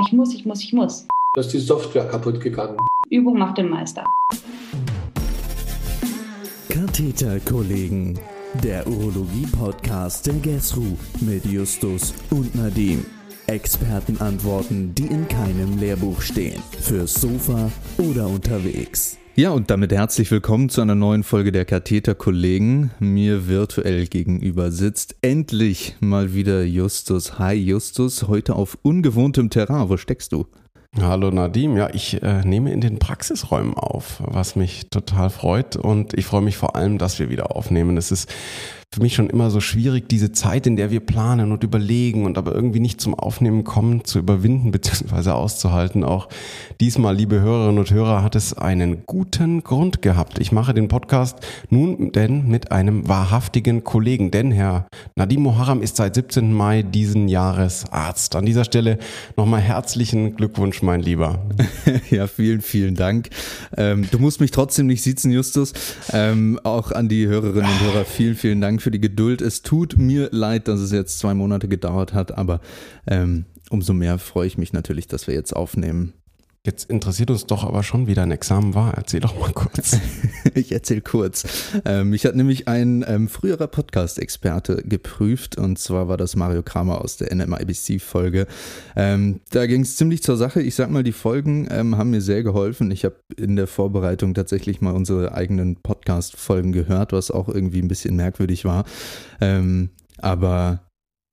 Ich muss, ich muss, ich muss. Da ist die Software kaputt gegangen. Übung macht den Meister. Katheterkollegen, der Urologie-Podcast der GESRU mit Justus und Nadim. Expertenantworten, die in keinem Lehrbuch stehen. Fürs Sofa oder unterwegs. Ja, und damit herzlich willkommen zu einer neuen Folge der Katheterkollegen. Mir virtuell gegenüber sitzt endlich mal wieder Justus. Hi Justus, heute auf ungewohntem Terrain. Wo steckst du? Hallo Nadim, ja, ich äh, nehme in den Praxisräumen auf, was mich total freut und ich freue mich vor allem, dass wir wieder aufnehmen. Es ist für mich schon immer so schwierig, diese Zeit, in der wir planen und überlegen und aber irgendwie nicht zum Aufnehmen kommen, zu überwinden bzw. auszuhalten. Auch diesmal, liebe Hörerinnen und Hörer, hat es einen guten Grund gehabt. Ich mache den Podcast nun denn mit einem wahrhaftigen Kollegen, denn Herr Nadim Moharam ist seit 17. Mai diesen Jahres Arzt. An dieser Stelle nochmal herzlichen Glückwunsch, mein Lieber. ja, vielen, vielen Dank. Ähm, du musst mich trotzdem nicht sitzen, Justus. Ähm, auch an die Hörerinnen und Hörer vielen, vielen Dank für die Geduld. Es tut mir leid, dass es jetzt zwei Monate gedauert hat, aber ähm, umso mehr freue ich mich natürlich, dass wir jetzt aufnehmen. Jetzt interessiert uns doch aber schon, wie dein Examen war. Erzähl doch mal kurz. ich erzähl kurz. Ähm, mich hat nämlich ein ähm, früherer Podcast-Experte geprüft und zwar war das Mario Kramer aus der NMIBC-Folge. Ähm, da ging es ziemlich zur Sache. Ich sag mal, die Folgen ähm, haben mir sehr geholfen. Ich habe in der Vorbereitung tatsächlich mal unsere eigenen Podcast-Folgen gehört, was auch irgendwie ein bisschen merkwürdig war. Ähm, aber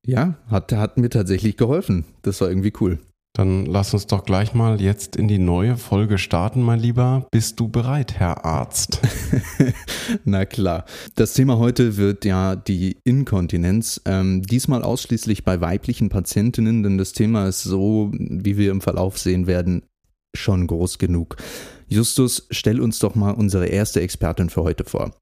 ja, hat, hat mir tatsächlich geholfen. Das war irgendwie cool. Dann lass uns doch gleich mal jetzt in die neue Folge starten, mein Lieber. Bist du bereit, Herr Arzt? Na klar. Das Thema heute wird ja die Inkontinenz. Ähm, diesmal ausschließlich bei weiblichen Patientinnen, denn das Thema ist so, wie wir im Verlauf sehen werden, schon groß genug. Justus, stell uns doch mal unsere erste Expertin für heute vor.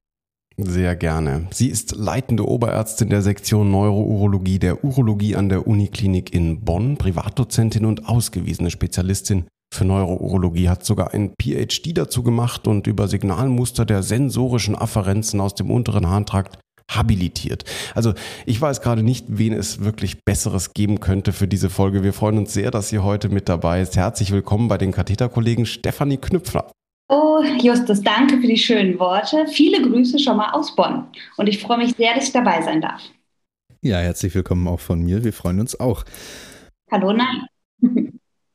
Sehr gerne. Sie ist leitende Oberärztin der Sektion Neurourologie der Urologie an der Uniklinik in Bonn, Privatdozentin und ausgewiesene Spezialistin für Neurourologie, hat sogar ein PhD dazu gemacht und über Signalmuster der sensorischen Afferenzen aus dem unteren Harntrakt habilitiert. Also ich weiß gerade nicht, wen es wirklich Besseres geben könnte für diese Folge. Wir freuen uns sehr, dass sie heute mit dabei ist. Herzlich willkommen bei den Katheterkollegen Stefanie Knüpfler. Oh, Justus, danke für die schönen Worte. Viele Grüße schon mal aus Bonn. Und ich freue mich sehr, dass ich dabei sein darf. Ja, herzlich willkommen auch von mir. Wir freuen uns auch. Hallo, nein.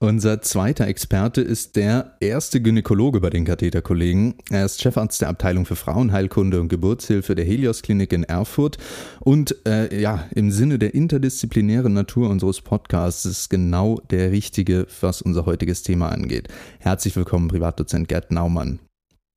Unser zweiter Experte ist der erste Gynäkologe bei den Katheterkollegen. Er ist Chefarzt der Abteilung für Frauenheilkunde und Geburtshilfe der Helios Klinik in Erfurt. Und äh, ja, im Sinne der interdisziplinären Natur unseres Podcasts ist genau der richtige, was unser heutiges Thema angeht. Herzlich willkommen, Privatdozent Gerd Naumann.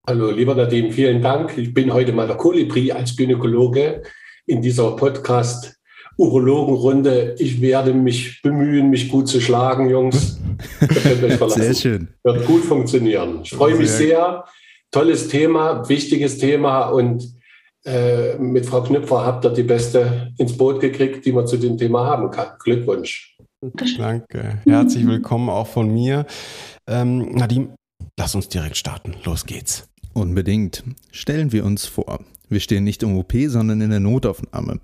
Hallo, lieber Nadim, vielen Dank. Ich bin heute mal der Kolibri als Gynäkologe in dieser Podcast Urologenrunde. Ich werde mich bemühen, mich gut zu schlagen, Jungs. Sehr schön. Wird gut funktionieren. Ich freue mich sehr. Tolles Thema, wichtiges Thema und äh, mit Frau Knüpfer habt ihr die beste ins Boot gekriegt, die man zu dem Thema haben kann. Glückwunsch. Danke. Herzlich willkommen auch von mir. Ähm, Nadim, lass uns direkt starten. Los geht's. Unbedingt. Stellen wir uns vor, wir stehen nicht im OP, sondern in der Notaufnahme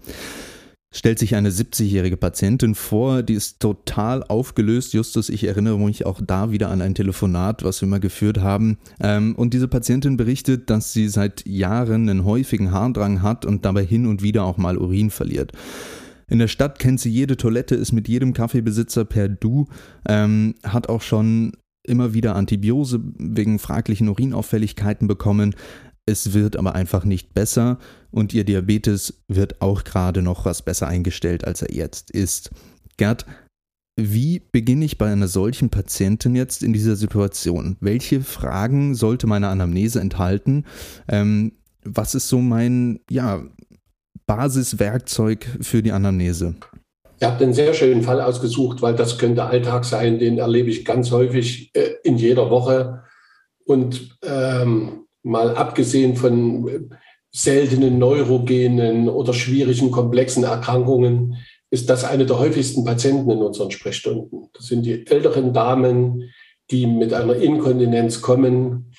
stellt sich eine 70-jährige Patientin vor, die ist total aufgelöst. Justus, ich erinnere mich auch da wieder an ein Telefonat, was wir mal geführt haben. Ähm, und diese Patientin berichtet, dass sie seit Jahren einen häufigen Harndrang hat und dabei hin und wieder auch mal Urin verliert. In der Stadt kennt sie jede Toilette, ist mit jedem Kaffeebesitzer per Du, ähm, hat auch schon immer wieder Antibiose wegen fraglichen Urinauffälligkeiten bekommen. Es wird aber einfach nicht besser und ihr Diabetes wird auch gerade noch was besser eingestellt, als er jetzt ist. Gerd, wie beginne ich bei einer solchen Patientin jetzt in dieser Situation? Welche Fragen sollte meine Anamnese enthalten? Ähm, was ist so mein ja, Basiswerkzeug für die Anamnese? Ihr habt einen sehr schönen Fall ausgesucht, weil das könnte Alltag sein, den erlebe ich ganz häufig äh, in jeder Woche. Und ähm, mal abgesehen von seltenen neurogenen oder schwierigen, komplexen Erkrankungen ist das eine der häufigsten Patienten in unseren Sprechstunden. Das sind die älteren Damen, die mit einer Inkontinenz kommen.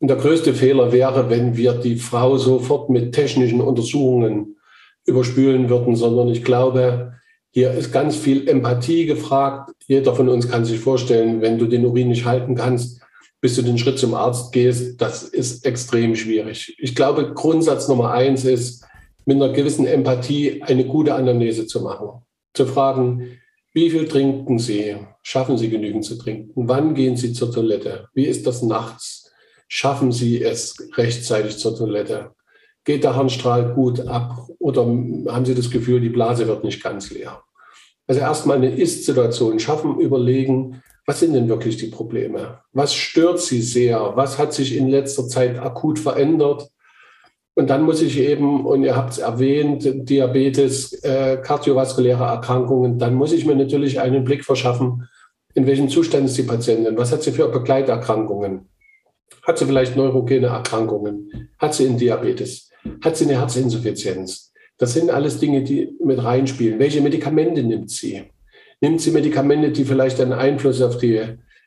Und der größte Fehler wäre, wenn wir die Frau sofort mit technischen Untersuchungen überspülen würden, sondern ich glaube, Hier ist ganz viel Empathie gefragt. Jeder von uns kann sich vorstellen, wenn du den Urin nicht halten kannst, bis du den Schritt zum Arzt gehst, das ist extrem schwierig. Ich glaube, Grundsatz Nummer eins ist, mit einer gewissen Empathie eine gute Anamnese zu machen. Zu fragen, wie viel trinken Sie? Schaffen Sie genügend zu trinken? Wann gehen Sie zur Toilette? Wie ist das nachts? Schaffen Sie es rechtzeitig zur Toilette? Geht der Harnstrahl gut ab oder haben Sie das Gefühl, die Blase wird nicht ganz leer? Also erstmal eine Ist-Situation schaffen, überlegen, was sind denn wirklich die Probleme? Was stört Sie sehr? Was hat sich in letzter Zeit akut verändert? Und dann muss ich eben, und ihr habt es erwähnt, Diabetes, äh, kardiovaskuläre Erkrankungen, dann muss ich mir natürlich einen Blick verschaffen, in welchem Zustand ist die Patientin? Was hat sie für Begleiterkrankungen? Hat sie vielleicht neurogene Erkrankungen? Hat sie einen Diabetes? Hat sie eine Herzinsuffizienz? Das sind alles Dinge, die mit reinspielen. Welche Medikamente nimmt sie? Nimmt sie Medikamente, die vielleicht einen Einfluss auf die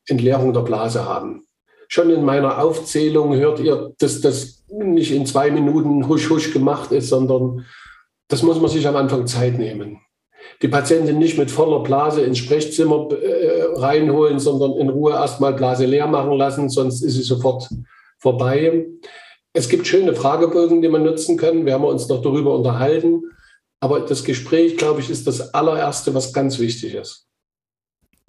Entleerung der Blase haben? Schon in meiner Aufzählung hört ihr, dass das nicht in zwei Minuten husch husch gemacht ist, sondern das muss man sich am Anfang Zeit nehmen. Die Patientin nicht mit voller Blase ins Sprechzimmer äh, reinholen, sondern in Ruhe erstmal Blase leer machen lassen, sonst ist sie sofort vorbei. Es gibt schöne Fragebögen, die man nutzen kann. Wir haben uns noch darüber unterhalten. Aber das Gespräch, glaube ich, ist das allererste, was ganz wichtig ist.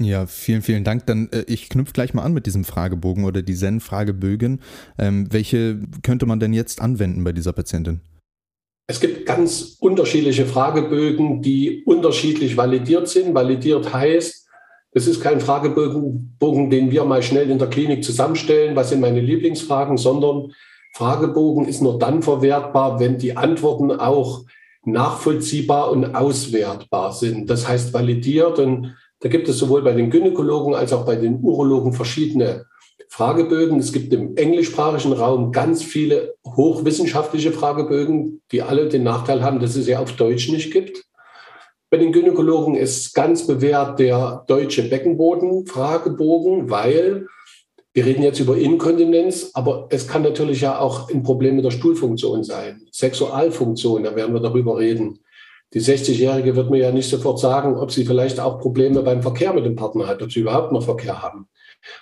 Ja, vielen, vielen Dank. Dann äh, ich knüpfe gleich mal an mit diesem Fragebogen oder die Zen-Fragebögen. Ähm, welche könnte man denn jetzt anwenden bei dieser Patientin? Es gibt ganz unterschiedliche Fragebögen, die unterschiedlich validiert sind. Validiert heißt, es ist kein Fragebogen, den wir mal schnell in der Klinik zusammenstellen, was sind meine Lieblingsfragen, sondern Fragebogen ist nur dann verwertbar, wenn die Antworten auch nachvollziehbar und auswertbar sind. Das heißt validiert. Und da gibt es sowohl bei den Gynäkologen als auch bei den Urologen verschiedene Fragebögen. Es gibt im englischsprachigen Raum ganz viele hochwissenschaftliche Fragebögen, die alle den Nachteil haben, dass es sie auf Deutsch nicht gibt. Bei den Gynäkologen ist ganz bewährt der deutsche Beckenboden-Fragebogen, weil wir reden jetzt über Inkontinenz, aber es kann natürlich ja auch ein Problem mit der Stuhlfunktion sein. Sexualfunktion, da werden wir darüber reden. Die 60-Jährige wird mir ja nicht sofort sagen, ob sie vielleicht auch Probleme beim Verkehr mit dem Partner hat, ob sie überhaupt noch Verkehr haben.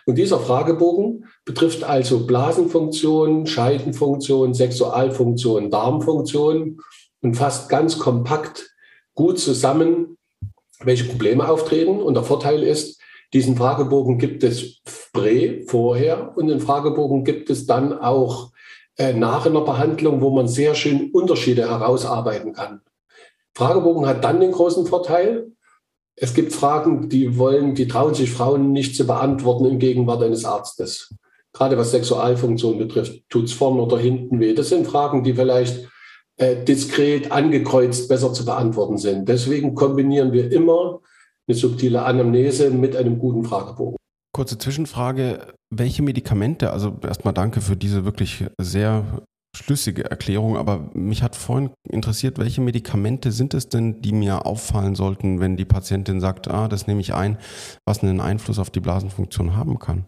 Und dieser Fragebogen betrifft also Blasenfunktion, Scheidenfunktion, Sexualfunktion, Darmfunktion und fasst ganz kompakt gut zusammen, welche Probleme auftreten. Und der Vorteil ist, diesen Fragebogen gibt es prä, vorher und den Fragebogen gibt es dann auch äh, nach einer Behandlung, wo man sehr schön Unterschiede herausarbeiten kann. Fragebogen hat dann den großen Vorteil, es gibt Fragen, die wollen, die trauen sich Frauen nicht zu beantworten in Gegenwart eines Arztes. Gerade was Sexualfunktion betrifft, tut es vorne oder hinten weh. Das sind Fragen, die vielleicht äh, diskret angekreuzt besser zu beantworten sind. Deswegen kombinieren wir immer eine subtile Anamnese mit einem guten Fragebogen. Kurze Zwischenfrage. Welche Medikamente, also erstmal danke für diese wirklich sehr schlüssige Erklärung, aber mich hat vorhin interessiert, welche Medikamente sind es denn, die mir auffallen sollten, wenn die Patientin sagt, ah, das nehme ich ein, was einen Einfluss auf die Blasenfunktion haben kann?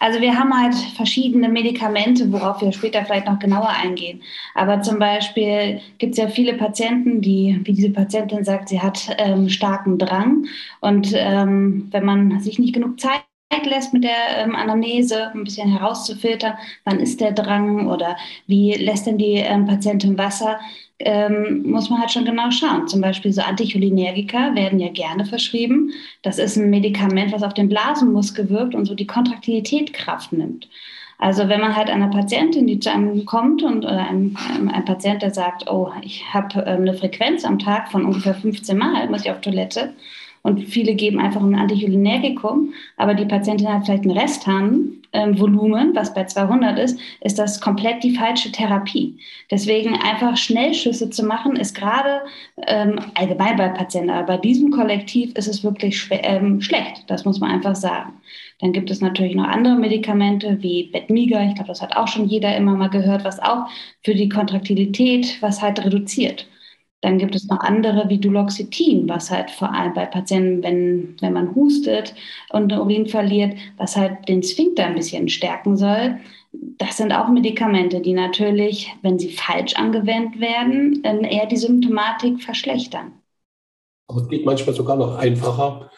Also wir haben halt verschiedene Medikamente, worauf wir später vielleicht noch genauer eingehen. Aber zum Beispiel gibt es ja viele Patienten, die, wie diese Patientin sagt, sie hat ähm, starken Drang. Und ähm, wenn man sich nicht genug Zeit lässt mit der ähm, Anamnese, ein bisschen herauszufiltern, wann ist der Drang oder wie lässt denn die ähm, Patientin Wasser, ähm, muss man halt schon genau schauen. Zum Beispiel so Anticholinergika werden ja gerne verschrieben. Das ist ein Medikament, was auf den Blasenmuskel wirkt und so die Kontraktilität Kraft nimmt. Also wenn man halt einer Patientin, die zu einem kommt und oder ein, ein Patient, der sagt, oh, ich habe ähm, eine Frequenz am Tag von ungefähr 15 Mal, muss ich auf Toilette, und viele geben einfach ein Anticholinergikum, aber die Patientin hat vielleicht ein Restharnvolumen, was bei 200 ist, ist das komplett die falsche Therapie. Deswegen einfach Schnellschüsse zu machen, ist gerade ähm, allgemein bei Patienten, aber bei diesem Kollektiv ist es wirklich ähm, schlecht. Das muss man einfach sagen. Dann gibt es natürlich noch andere Medikamente wie Betmiga. Ich glaube, das hat auch schon jeder immer mal gehört, was auch für die Kontraktilität was halt reduziert. Dann gibt es noch andere wie Duloxetin, was halt vor allem bei Patienten, wenn, wenn man hustet und Urin verliert, was halt den Sphinkter ein bisschen stärken soll. Das sind auch Medikamente, die natürlich, wenn sie falsch angewendet werden, eher die Symptomatik verschlechtern. Aber es geht manchmal sogar noch einfacher.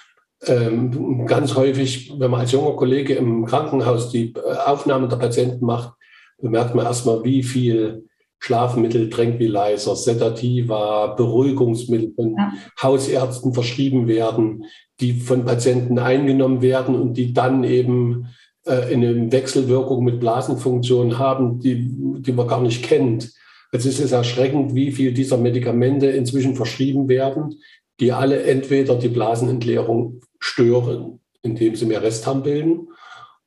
Ähm, ganz häufig, wenn man als junger Kollege im Krankenhaus die äh, Aufnahme der Patienten macht, bemerkt man erstmal, wie viel Schlafmittel, Tranquilizer, Sedativa, Beruhigungsmittel von ja. Hausärzten verschrieben werden, die von Patienten eingenommen werden und die dann eben äh, eine Wechselwirkung mit Blasenfunktionen haben, die, die man gar nicht kennt. Also es ist erschreckend, wie viel dieser Medikamente inzwischen verschrieben werden, die alle entweder die Blasenentleerung stören, indem sie mehr Restharn bilden,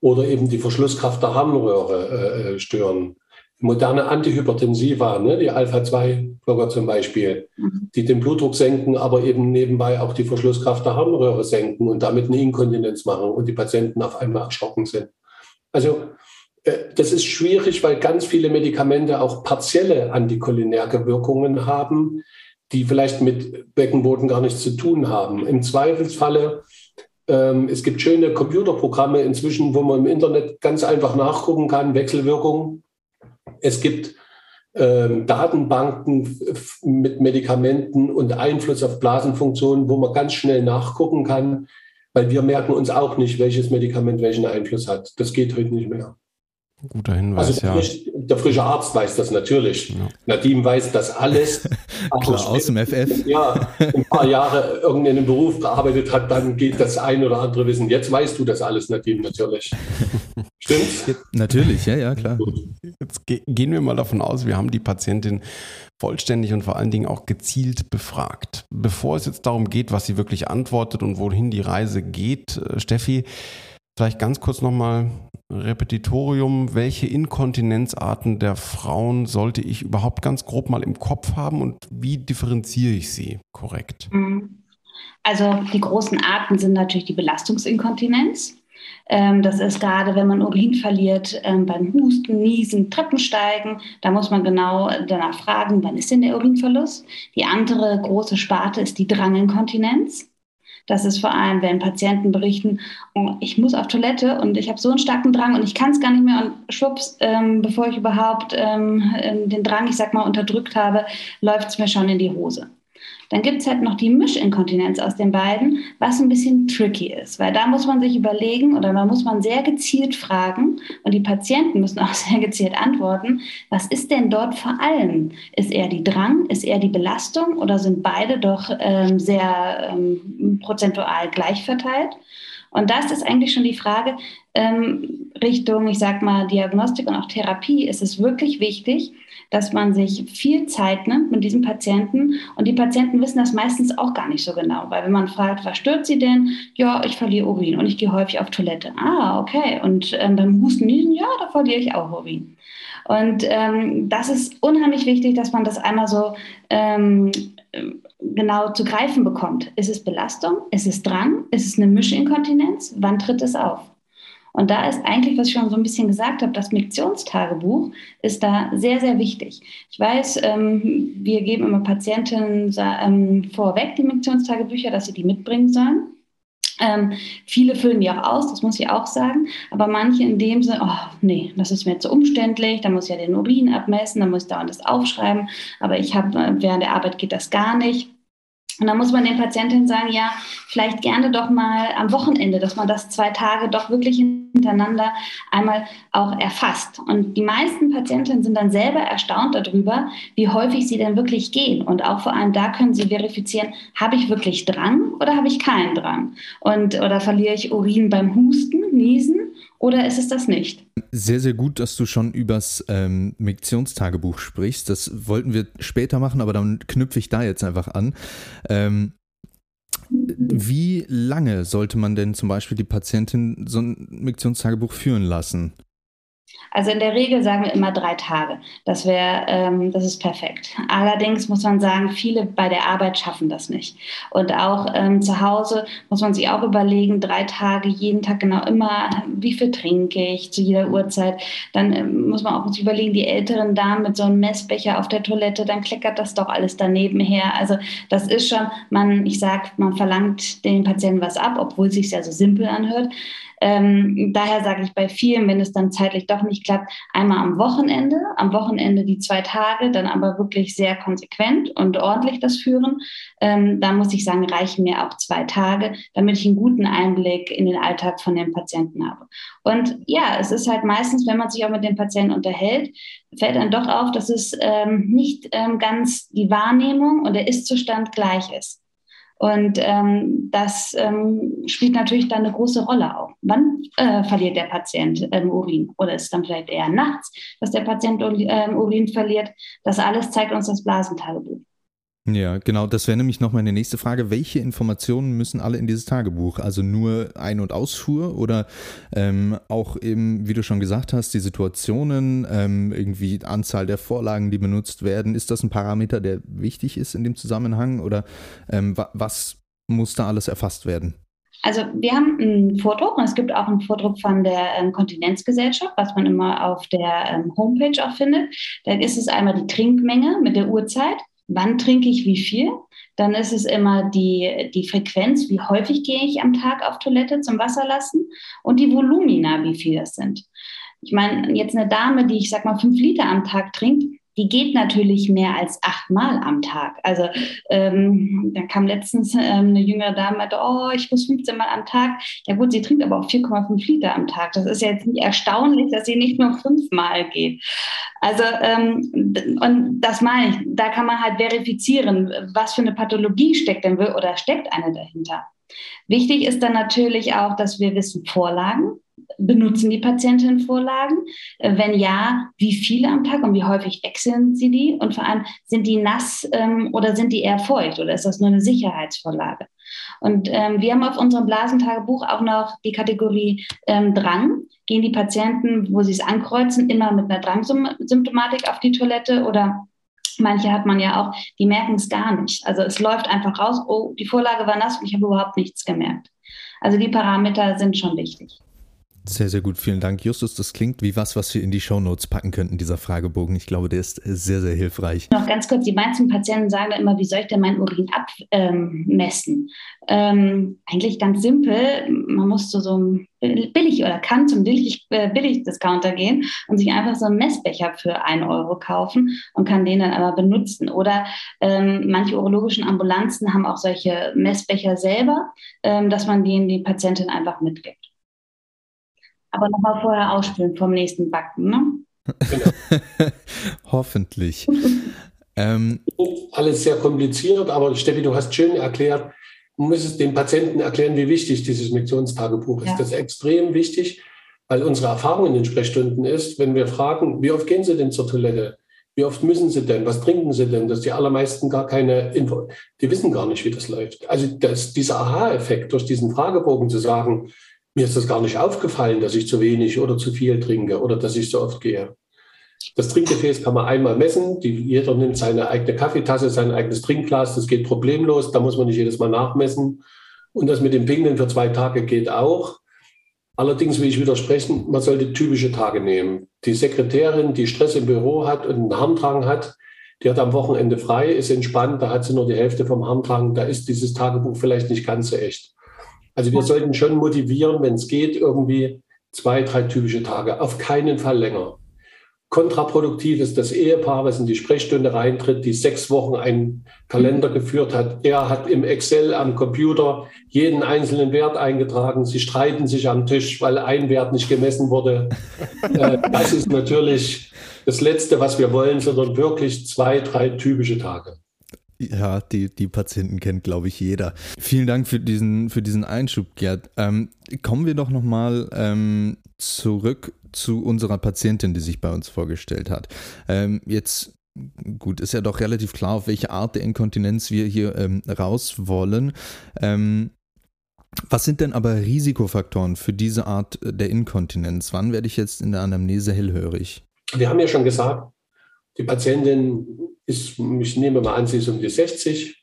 oder eben die Verschlusskraft der Harnröhre äh, äh stören moderne Antihypertensiva, ne, die Alpha-2-Blocker zum Beispiel, mhm. die den Blutdruck senken, aber eben nebenbei auch die Verschlusskraft der Harnröhre senken und damit eine Inkontinenz machen und die Patienten auf einmal erschrocken sind. Also äh, das ist schwierig, weil ganz viele Medikamente auch partielle anticholinerge Wirkungen haben, die vielleicht mit Beckenboden gar nichts zu tun haben. Im Zweifelsfalle ähm, es gibt schöne Computerprogramme inzwischen, wo man im Internet ganz einfach nachgucken kann, Wechselwirkungen es gibt ähm, Datenbanken mit Medikamenten und Einfluss auf Blasenfunktionen, wo man ganz schnell nachgucken kann, weil wir merken uns auch nicht, welches Medikament welchen Einfluss hat. Das geht heute nicht mehr. Guter Hinweis, also der, ja. frisch, der frische Arzt weiß das natürlich. Ja. Nadim weiß das alles. Klar, aus dem FF. Ja, ein paar Jahre irgendeinen Beruf gearbeitet hat, dann geht das ein oder andere Wissen. Jetzt weißt du das alles, Nadim, natürlich. Stimmt? Natürlich, ja, ja, klar. Jetzt ge gehen wir mal davon aus, wir haben die Patientin vollständig und vor allen Dingen auch gezielt befragt. Bevor es jetzt darum geht, was sie wirklich antwortet und wohin die Reise geht, äh, Steffi, Vielleicht ganz kurz nochmal Repetitorium. Welche Inkontinenzarten der Frauen sollte ich überhaupt ganz grob mal im Kopf haben und wie differenziere ich sie korrekt? Mhm. Also die großen Arten sind natürlich die Belastungsinkontinenz. Ähm, das ist gerade, wenn man Urin verliert, ähm, beim Husten, Niesen, Treppensteigen. Da muss man genau danach fragen, wann ist denn der Urinverlust. Die andere große Sparte ist die Dranginkontinenz. Das ist vor allem, wenn Patienten berichten, oh, ich muss auf Toilette und ich habe so einen starken Drang und ich kann es gar nicht mehr und schwupps, ähm, bevor ich überhaupt ähm, den Drang, ich sag mal, unterdrückt habe, läuft es mir schon in die Hose. Dann gibt es halt noch die Mischinkontinenz aus den beiden, was ein bisschen tricky ist, weil da muss man sich überlegen oder da muss man sehr gezielt fragen und die Patienten müssen auch sehr gezielt antworten, was ist denn dort vor allem? Ist eher die Drang, ist eher die Belastung oder sind beide doch ähm, sehr ähm, prozentual gleich verteilt? Und das ist eigentlich schon die Frage ähm, Richtung, ich sag mal, Diagnostik und auch Therapie. Ist es wirklich wichtig, dass man sich viel Zeit nimmt mit diesem Patienten. Und die Patienten wissen das meistens auch gar nicht so genau, weil wenn man fragt, was stört sie denn? Ja, ich verliere Urin und ich gehe häufig auf Toilette. Ah, okay. Und ähm, beim Husten, ja, da verliere ich auch Urin. Und ähm, das ist unheimlich wichtig, dass man das einmal so ähm, genau zu greifen bekommt. Ist es Belastung? Ist es Drang? Ist es eine Mischinkontinenz? Wann tritt es auf? Und da ist eigentlich, was ich schon so ein bisschen gesagt habe, das Miktionstagebuch ist da sehr, sehr wichtig. Ich weiß, ähm, wir geben immer Patientinnen ähm, vorweg die Miktionstagebücher, dass sie die mitbringen sollen. Ähm, viele füllen die auch aus, das muss ich auch sagen, aber manche in dem Sinne, oh nee, das ist mir zu umständlich, da muss ich ja den Urin abmessen, da muss ich dauernd das aufschreiben, aber ich habe, äh, während der Arbeit geht das gar nicht. Und dann muss man den Patientinnen sagen, ja, vielleicht gerne doch mal am Wochenende, dass man das zwei Tage doch wirklich hintereinander einmal auch erfasst. Und die meisten Patientinnen sind dann selber erstaunt darüber, wie häufig sie denn wirklich gehen. Und auch vor allem da können sie verifizieren, habe ich wirklich Drang oder habe ich keinen Drang? Und, oder verliere ich Urin beim Husten, Niesen oder ist es das nicht? Sehr, sehr gut, dass du schon übers ähm, Miktionstagebuch sprichst. Das wollten wir später machen, aber dann knüpfe ich da jetzt einfach an. Ähm, wie lange sollte man denn zum Beispiel die Patientin so ein Miktionstagebuch führen lassen? Also in der Regel sagen wir immer drei Tage. Das wäre, ähm, das ist perfekt. Allerdings muss man sagen, viele bei der Arbeit schaffen das nicht. Und auch ähm, zu Hause muss man sich auch überlegen, drei Tage, jeden Tag genau immer, wie viel trinke ich zu jeder Uhrzeit. Dann ähm, muss man auch sich überlegen, die älteren Damen mit so einem Messbecher auf der Toilette, dann kleckert das doch alles daneben her. Also das ist schon, man, ich sag, man verlangt den Patienten was ab, obwohl es sich ja so simpel anhört. Ähm, daher sage ich bei vielen, wenn es dann zeitlich doch nicht klappt, einmal am Wochenende, am Wochenende die zwei Tage, dann aber wirklich sehr konsequent und ordentlich das führen. Ähm, da muss ich sagen, reichen mir auch zwei Tage, damit ich einen guten Einblick in den Alltag von den Patienten habe. Und ja, es ist halt meistens, wenn man sich auch mit den Patienten unterhält, fällt dann doch auf, dass es ähm, nicht ähm, ganz die Wahrnehmung und der Ist-Zustand gleich ist. Und ähm, das ähm, spielt natürlich dann eine große Rolle auch. Wann äh, verliert der Patient ähm, Urin? Oder ist es dann vielleicht eher nachts, dass der Patient ähm, Urin verliert? Das alles zeigt uns das Blasentagebuch. Ja, genau, das wäre nämlich noch meine nächste Frage. Welche Informationen müssen alle in dieses Tagebuch? Also nur Ein- und Ausfuhr oder ähm, auch eben, wie du schon gesagt hast, die Situationen, ähm, irgendwie Anzahl der Vorlagen, die benutzt werden. Ist das ein Parameter, der wichtig ist in dem Zusammenhang oder ähm, was muss da alles erfasst werden? Also wir haben einen Vordruck und es gibt auch einen Vordruck von der ähm, Kontinenzgesellschaft, was man immer auf der ähm, Homepage auch findet. Da ist es einmal die Trinkmenge mit der Uhrzeit wann trinke ich wie viel. Dann ist es immer die, die Frequenz, wie häufig gehe ich am Tag auf Toilette zum Wasserlassen und die Volumina, wie viel das sind. Ich meine, jetzt eine Dame, die ich sag mal fünf Liter am Tag trinkt, die geht natürlich mehr als achtmal am Tag. Also ähm, da kam letztens ähm, eine jüngere Dame, meinte, oh, ich muss 15 Mal am Tag. Ja gut, sie trinkt aber auch 4,5 Liter am Tag. Das ist ja jetzt nicht erstaunlich, dass sie nicht nur fünfmal geht. Also ähm, und das meine ich, da kann man halt verifizieren, was für eine Pathologie steckt denn oder steckt eine dahinter. Wichtig ist dann natürlich auch, dass wir wissen Vorlagen benutzen die Patientinnen Vorlagen? Äh, wenn ja, wie viele am Tag und wie häufig wechseln sie die? Und vor allem, sind die nass ähm, oder sind die eher feucht oder ist das nur eine Sicherheitsvorlage? Und ähm, wir haben auf unserem Blasentagebuch auch noch die Kategorie ähm, Drang. Gehen die Patienten, wo sie es ankreuzen, immer mit einer Drangsymptomatik auf die Toilette oder Manche hat man ja auch, die merken es gar nicht. Also es läuft einfach raus, oh, die Vorlage war nass und ich habe überhaupt nichts gemerkt. Also die Parameter sind schon wichtig. Sehr, sehr gut. Vielen Dank, Justus. Das klingt wie was, was wir in die Shownotes packen könnten, dieser Fragebogen. Ich glaube, der ist sehr, sehr hilfreich. Noch ganz kurz, die meisten Patienten sagen immer, wie soll ich denn mein Urin abmessen? Ähm, eigentlich ganz simpel. Man muss zu so einem billig oder kann zum billig, äh, billig Discounter gehen und sich einfach so einen Messbecher für einen Euro kaufen und kann den dann aber benutzen. Oder ähm, manche urologischen Ambulanzen haben auch solche Messbecher selber, ähm, dass man denen die Patientin einfach mitgibt. Aber nochmal vorher ausspülen vom nächsten Backen, ne? Genau. Hoffentlich. ähm, Alles sehr kompliziert, aber Steffi, du hast schön erklärt, du musst dem Patienten erklären, wie wichtig dieses Miktionstagebuch ist. Ja. Das ist extrem wichtig, weil unsere Erfahrung in den Sprechstunden ist, wenn wir fragen, wie oft gehen Sie denn zur Toilette? Wie oft müssen Sie denn? Was trinken Sie denn? Dass die allermeisten gar keine Info, die wissen gar nicht, wie das läuft. Also das, dieser Aha-Effekt durch diesen Fragebogen zu sagen, mir ist das gar nicht aufgefallen, dass ich zu wenig oder zu viel trinke oder dass ich so oft gehe. Das Trinkgefäß kann man einmal messen. Die, jeder nimmt seine eigene Kaffeetasse, sein eigenes Trinkglas. Das geht problemlos. Da muss man nicht jedes Mal nachmessen. Und das mit dem Pingeln für zwei Tage geht auch. Allerdings will ich widersprechen, man sollte typische Tage nehmen. Die Sekretärin, die Stress im Büro hat und einen Harndrang hat, die hat am Wochenende frei, ist entspannt, da hat sie nur die Hälfte vom Harndrang, da ist dieses Tagebuch vielleicht nicht ganz so echt. Also wir sollten schon motivieren, wenn es geht, irgendwie zwei, drei typische Tage. Auf keinen Fall länger. Kontraproduktiv ist das Ehepaar, was in die Sprechstunde reintritt, die sechs Wochen einen Kalender geführt hat. Er hat im Excel am Computer jeden einzelnen Wert eingetragen. Sie streiten sich am Tisch, weil ein Wert nicht gemessen wurde. Äh, das ist natürlich das Letzte, was wir wollen, sondern wirklich zwei, drei typische Tage. Ja, die, die Patienten kennt, glaube ich, jeder. Vielen Dank für diesen, für diesen Einschub, Gerd. Ähm, kommen wir doch nochmal ähm, zurück zu unserer Patientin, die sich bei uns vorgestellt hat. Ähm, jetzt gut, ist ja doch relativ klar, auf welche Art der Inkontinenz wir hier ähm, raus wollen. Ähm, was sind denn aber Risikofaktoren für diese Art der Inkontinenz? Wann werde ich jetzt in der Anamnese hellhörig? Wir haben ja schon gesagt, die Patientin ist, ich nehme mal an, sie ist um die 60.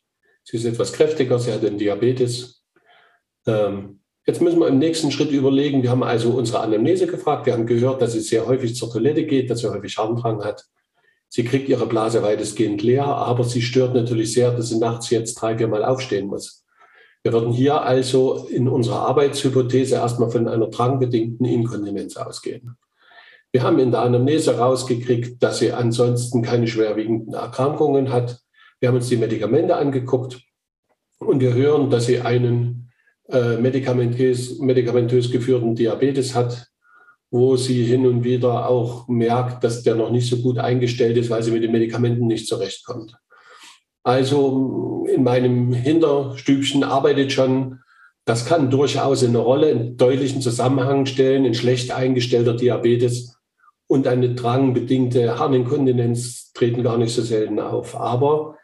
Sie ist etwas kräftiger, sie hat den Diabetes. Ähm, jetzt müssen wir im nächsten Schritt überlegen, wir haben also unsere Anamnese gefragt, wir haben gehört, dass sie sehr häufig zur Toilette geht, dass sie häufig Harndrang hat. Sie kriegt ihre Blase weitestgehend leer, aber sie stört natürlich sehr, dass sie nachts jetzt drei, vier Mal aufstehen muss. Wir würden hier also in unserer Arbeitshypothese erstmal von einer drangbedingten Inkontinenz ausgehen. Wir haben in der Anamnese rausgekriegt, dass sie ansonsten keine schwerwiegenden Erkrankungen hat. Wir haben uns die Medikamente angeguckt und wir hören, dass sie einen äh, medikamentös, medikamentös geführten Diabetes hat, wo sie hin und wieder auch merkt, dass der noch nicht so gut eingestellt ist, weil sie mit den Medikamenten nicht zurechtkommt. Also in meinem Hinterstübchen arbeitet schon, das kann durchaus eine Rolle, einen deutlichen Zusammenhang stellen, ein schlecht eingestellter Diabetes und eine drangbedingte Harninkontinenz treten gar nicht so selten auf. Aber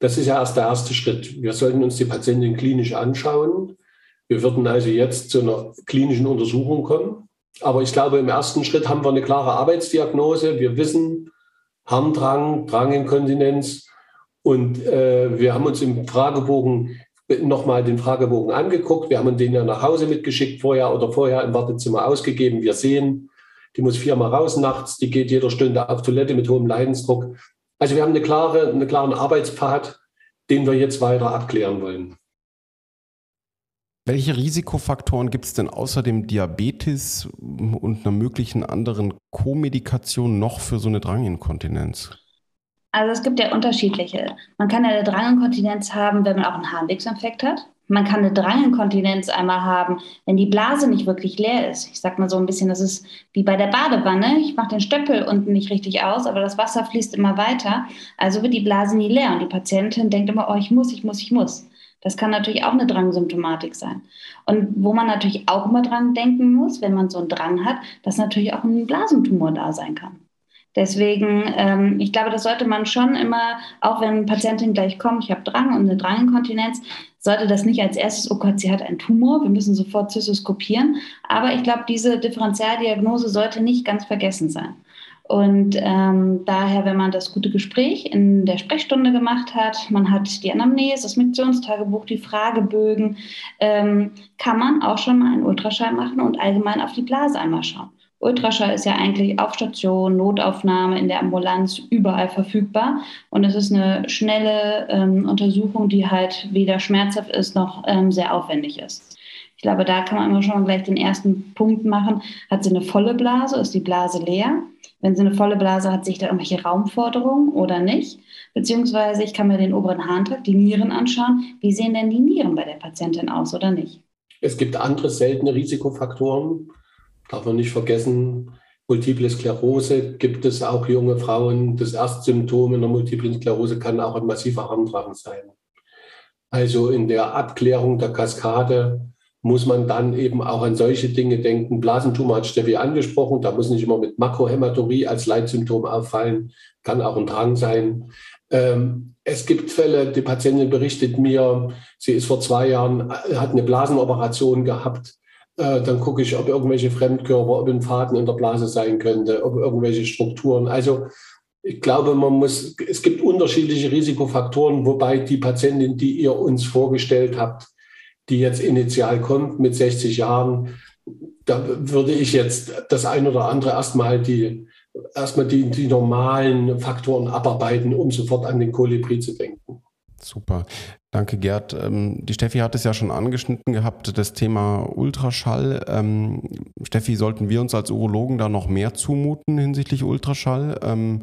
das ist ja erst der erste Schritt. Wir sollten uns die Patientin klinisch anschauen. Wir würden also jetzt zu einer klinischen Untersuchung kommen. Aber ich glaube, im ersten Schritt haben wir eine klare Arbeitsdiagnose. Wir wissen Harndrang, Dranginkontinenz. Und äh, wir haben uns im Fragebogen nochmal den Fragebogen angeguckt. Wir haben den ja nach Hause mitgeschickt vorher oder vorher im Wartezimmer ausgegeben. Wir sehen, die muss viermal raus nachts, die geht jeder Stunde auf Toilette mit hohem Leidensdruck. Also wir haben eine klare, einen klaren Arbeitspfad, den wir jetzt weiter abklären wollen. Welche Risikofaktoren gibt es denn außer dem Diabetes und einer möglichen anderen Co-Medikation noch für so eine Dranginkontinenz? Also es gibt ja unterschiedliche. Man kann ja eine Dranginkontinenz haben, wenn man auch einen Harnwegsinfekt hat. Man kann eine Dranginkontinenz einmal haben, wenn die Blase nicht wirklich leer ist. Ich sage mal so ein bisschen, das ist wie bei der Badewanne. Ich mache den Stöppel unten nicht richtig aus, aber das Wasser fließt immer weiter. Also wird die Blase nie leer und die Patientin denkt immer, oh, ich muss, ich muss, ich muss. Das kann natürlich auch eine Drangsymptomatik sein. Und wo man natürlich auch immer dran denken muss, wenn man so einen Drang hat, dass natürlich auch ein Blasentumor da sein kann. Deswegen, ähm, ich glaube, das sollte man schon immer, auch wenn Patientin gleich kommt, ich habe Drang und eine Dranginkontinenz, sollte das nicht als erstes, oh Gott, sie hat einen Tumor, wir müssen sofort zystoskopieren. Aber ich glaube, diese Differentialdiagnose sollte nicht ganz vergessen sein. Und ähm, daher, wenn man das gute Gespräch in der Sprechstunde gemacht hat, man hat die Anamnese, das Missionstagebuch, die Fragebögen, ähm, kann man auch schon mal einen Ultraschall machen und allgemein auf die Blase einmal schauen. Ultraschall ist ja eigentlich auf Station, Notaufnahme, in der Ambulanz überall verfügbar. Und es ist eine schnelle ähm, Untersuchung, die halt weder schmerzhaft ist noch ähm, sehr aufwendig ist. Ich glaube, da kann man immer schon gleich den ersten Punkt machen. Hat sie eine volle Blase? Ist die Blase leer? Wenn sie eine volle Blase hat, sehe ich da irgendwelche Raumforderungen oder nicht? Beziehungsweise ich kann mir den oberen Harntrakt, die Nieren anschauen. Wie sehen denn die Nieren bei der Patientin aus oder nicht? Es gibt andere seltene Risikofaktoren darf man nicht vergessen, Multiple Sklerose gibt es auch junge Frauen. Das Erstsymptom in der Multiplen Sklerose kann auch ein massiver Harndrang sein. Also in der Abklärung der Kaskade muss man dann eben auch an solche Dinge denken. Blasentumor hat Steffi angesprochen, da muss nicht immer mit Makrohämaturie als Leitsymptom auffallen, kann auch ein Drang sein. Ähm, es gibt Fälle, die Patientin berichtet mir, sie ist vor zwei Jahren, hat eine Blasenoperation gehabt äh, dann gucke ich, ob irgendwelche Fremdkörper, ob ein Faden in der Blase sein könnte, ob irgendwelche Strukturen. Also ich glaube, man muss, es gibt unterschiedliche Risikofaktoren, wobei die Patientin, die ihr uns vorgestellt habt, die jetzt initial kommt mit 60 Jahren, da würde ich jetzt das ein oder andere erstmal die, erstmal die, die normalen Faktoren abarbeiten, um sofort an den Kolibri zu denken. Super. Danke, Gerd. Ähm, die Steffi hat es ja schon angeschnitten gehabt, das Thema Ultraschall. Ähm, Steffi, sollten wir uns als Urologen da noch mehr zumuten hinsichtlich Ultraschall? Ähm,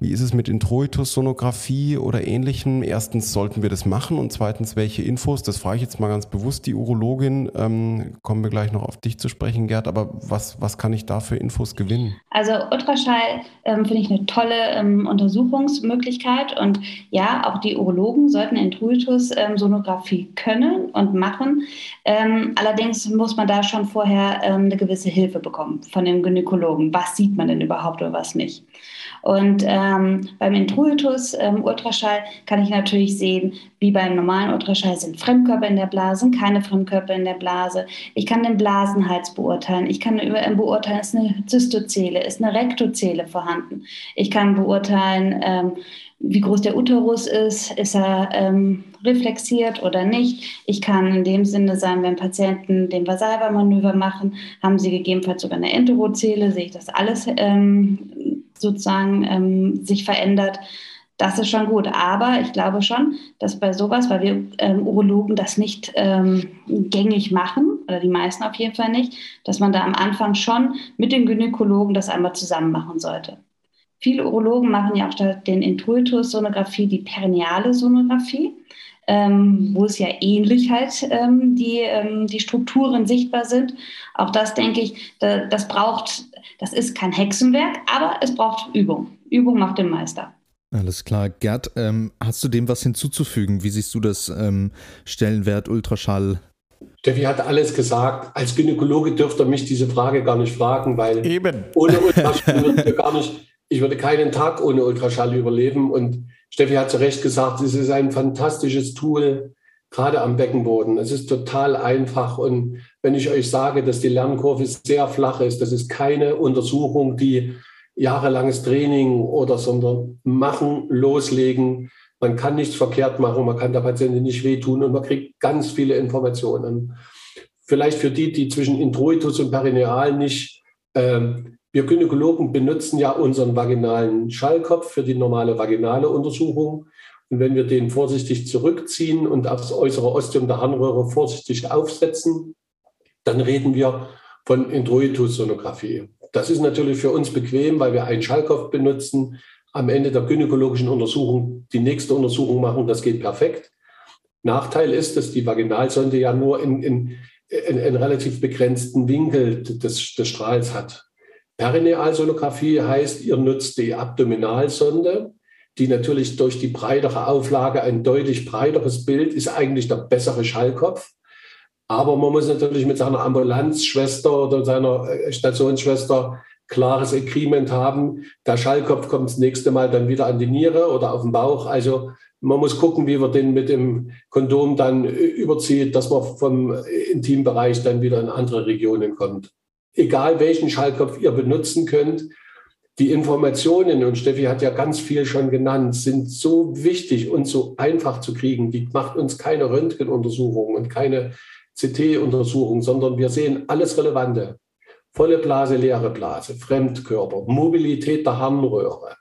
wie ist es mit Introitus-Sonographie oder ähnlichem? Erstens, sollten wir das machen? Und zweitens, welche Infos? Das frage ich jetzt mal ganz bewusst die Urologin. Ähm, kommen wir gleich noch auf dich zu sprechen, Gerd. Aber was, was kann ich da für Infos gewinnen? Also Ultraschall ähm, finde ich eine tolle ähm, Untersuchungsmöglichkeit. Und ja, auch die Urologen sollten Introitus-Sonographie ähm, können und machen. Ähm, allerdings muss man da schon vorher ähm, eine gewisse Hilfe bekommen von dem Gynäkologen. Was sieht man denn überhaupt oder was nicht? Und ähm, beim Introitus ähm, kann ich natürlich sehen, wie beim normalen Ultraschall sind Fremdkörper in der Blase, sind keine Fremdkörper in der Blase. Ich kann den Blasenhals beurteilen. Ich kann äh, beurteilen, ist eine Zystozele, ist eine Rektozele vorhanden. Ich kann beurteilen, ähm, wie groß der Uterus ist, ist er ähm, reflexiert oder nicht. Ich kann in dem Sinne sagen, wenn Patienten den Vasalva-Manöver machen, haben sie gegebenenfalls sogar eine Enterozele, sehe ich das alles ähm, sozusagen ähm, sich verändert. Das ist schon gut. Aber ich glaube schon, dass bei sowas, weil wir ähm, Urologen das nicht ähm, gängig machen, oder die meisten auf jeden Fall nicht, dass man da am Anfang schon mit den Gynäkologen das einmal zusammen machen sollte. Viele Urologen machen ja auch statt den Intuitus-Sonographie die perineale Sonographie, ähm, wo es ja ähnlich halt ähm, die, ähm, die Strukturen sichtbar sind. Auch das denke ich, da, das braucht, das ist kein Hexenwerk, aber es braucht Übung. Übung macht den Meister. Alles klar. Gerd, ähm, hast du dem was hinzuzufügen? Wie siehst du das ähm, Stellenwert Ultraschall? Steffi hat alles gesagt. Als Gynäkologe dürfte mich diese Frage gar nicht fragen, weil Eben. ohne Ultraschall würde ich gar nicht ich würde keinen Tag ohne Ultraschall überleben. Und Steffi hat zu Recht gesagt, es ist ein fantastisches Tool, gerade am Beckenboden. Es ist total einfach. Und wenn ich euch sage, dass die Lernkurve sehr flach ist, das ist keine Untersuchung, die jahrelanges Training oder sondern machen, loslegen. Man kann nichts verkehrt machen, man kann der Patientin nicht wehtun und man kriegt ganz viele Informationen. Vielleicht für die, die zwischen Introitus und Perineal nicht ähm, wir Gynäkologen benutzen ja unseren vaginalen Schallkopf für die normale vaginale Untersuchung. Und wenn wir den vorsichtig zurückziehen und aufs äußere Ostium der Harnröhre vorsichtig aufsetzen, dann reden wir von Introitus-Sonographie. Das ist natürlich für uns bequem, weil wir einen Schallkopf benutzen, am Ende der gynäkologischen Untersuchung die nächste Untersuchung machen. Das geht perfekt. Nachteil ist, dass die Vaginalsonde ja nur in, in, in, in relativ begrenzten Winkel des, des Strahls hat. Perinealsonographie heißt, ihr nutzt die Abdominalsonde, die natürlich durch die breitere Auflage ein deutlich breiteres Bild ist, eigentlich der bessere Schallkopf. Aber man muss natürlich mit seiner Ambulanzschwester oder seiner äh, Stationsschwester klares Agreement haben. Der Schallkopf kommt das nächste Mal dann wieder an die Niere oder auf den Bauch. Also man muss gucken, wie man den mit dem Kondom dann äh, überzieht, dass man vom Intimbereich dann wieder in andere Regionen kommt egal welchen Schallkopf ihr benutzen könnt, die Informationen, und Steffi hat ja ganz viel schon genannt, sind so wichtig und so einfach zu kriegen. Die macht uns keine Röntgenuntersuchung und keine CT-Untersuchung, sondern wir sehen alles Relevante. Volle Blase, leere Blase, Fremdkörper, Mobilität der Harnröhre.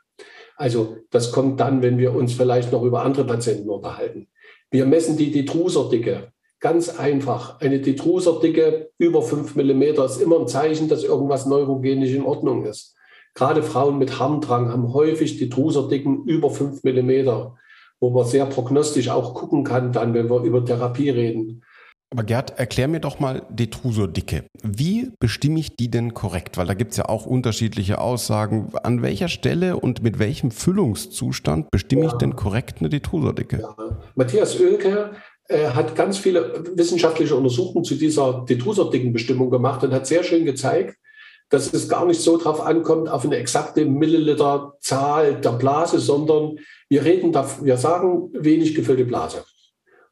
Also das kommt dann, wenn wir uns vielleicht noch über andere Patienten unterhalten. Wir messen die Detruserdicke. Ganz einfach. Eine Detruserdicke über 5 mm ist immer ein Zeichen, dass irgendwas neurogenisch in Ordnung ist. Gerade Frauen mit Harndrang haben häufig Detruserdicken über 5 mm, wo man sehr prognostisch auch gucken kann, dann, wenn wir über Therapie reden. Aber Gerd, erklär mir doch mal Detrusordicke. Wie bestimme ich die denn korrekt? Weil da gibt es ja auch unterschiedliche Aussagen. An welcher Stelle und mit welchem Füllungszustand bestimme ja. ich denn korrekt eine Detrusordicke? Ja. Matthias Oelke er hat ganz viele wissenschaftliche Untersuchungen zu dieser Detruserdickenbestimmung gemacht und hat sehr schön gezeigt, dass es gar nicht so darauf ankommt, auf eine exakte Milliliterzahl der Blase, sondern wir reden, wir sagen wenig gefüllte Blase.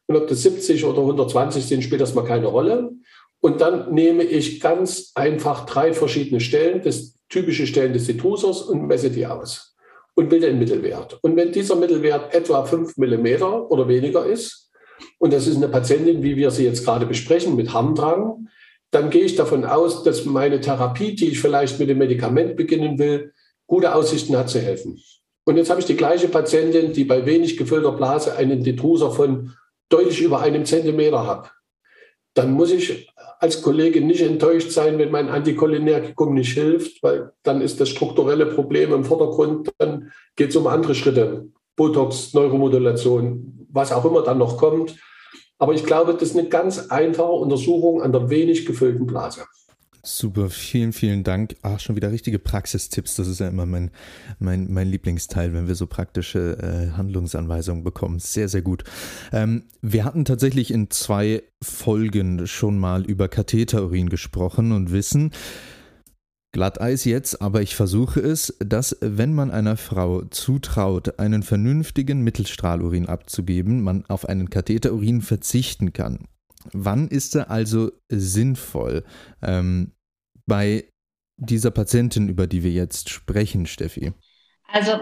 Und ob das 70 oder 120 sind, spielt das mal keine Rolle. Und dann nehme ich ganz einfach drei verschiedene Stellen, das typische Stellen des Detrusers und messe die aus und bilde einen Mittelwert. Und wenn dieser Mittelwert etwa 5 mm oder weniger ist, und das ist eine Patientin, wie wir sie jetzt gerade besprechen, mit Harndrang, dann gehe ich davon aus, dass meine Therapie, die ich vielleicht mit dem Medikament beginnen will, gute Aussichten hat zu helfen. Und jetzt habe ich die gleiche Patientin, die bei wenig gefüllter Blase einen Detruser von deutlich über einem Zentimeter hat. Dann muss ich als Kollegin nicht enttäuscht sein, wenn mein Anticholinergikum nicht hilft, weil dann ist das strukturelle Problem im Vordergrund, dann geht es um andere Schritte. Botox, Neuromodulation, was auch immer dann noch kommt. Aber ich glaube, das ist eine ganz einfache Untersuchung an der wenig gefüllten Blase. Super, vielen, vielen Dank. Ach, schon wieder richtige Praxistipps. Das ist ja immer mein, mein, mein Lieblingsteil, wenn wir so praktische äh, Handlungsanweisungen bekommen. Sehr, sehr gut. Ähm, wir hatten tatsächlich in zwei Folgen schon mal über Katheterurin gesprochen und wissen, Glatteis jetzt, aber ich versuche es, dass wenn man einer Frau zutraut, einen vernünftigen Mittelstrahlurin abzugeben, man auf einen Katheterurin verzichten kann. Wann ist er also sinnvoll? Ähm, bei dieser Patientin, über die wir jetzt sprechen, Steffi. Also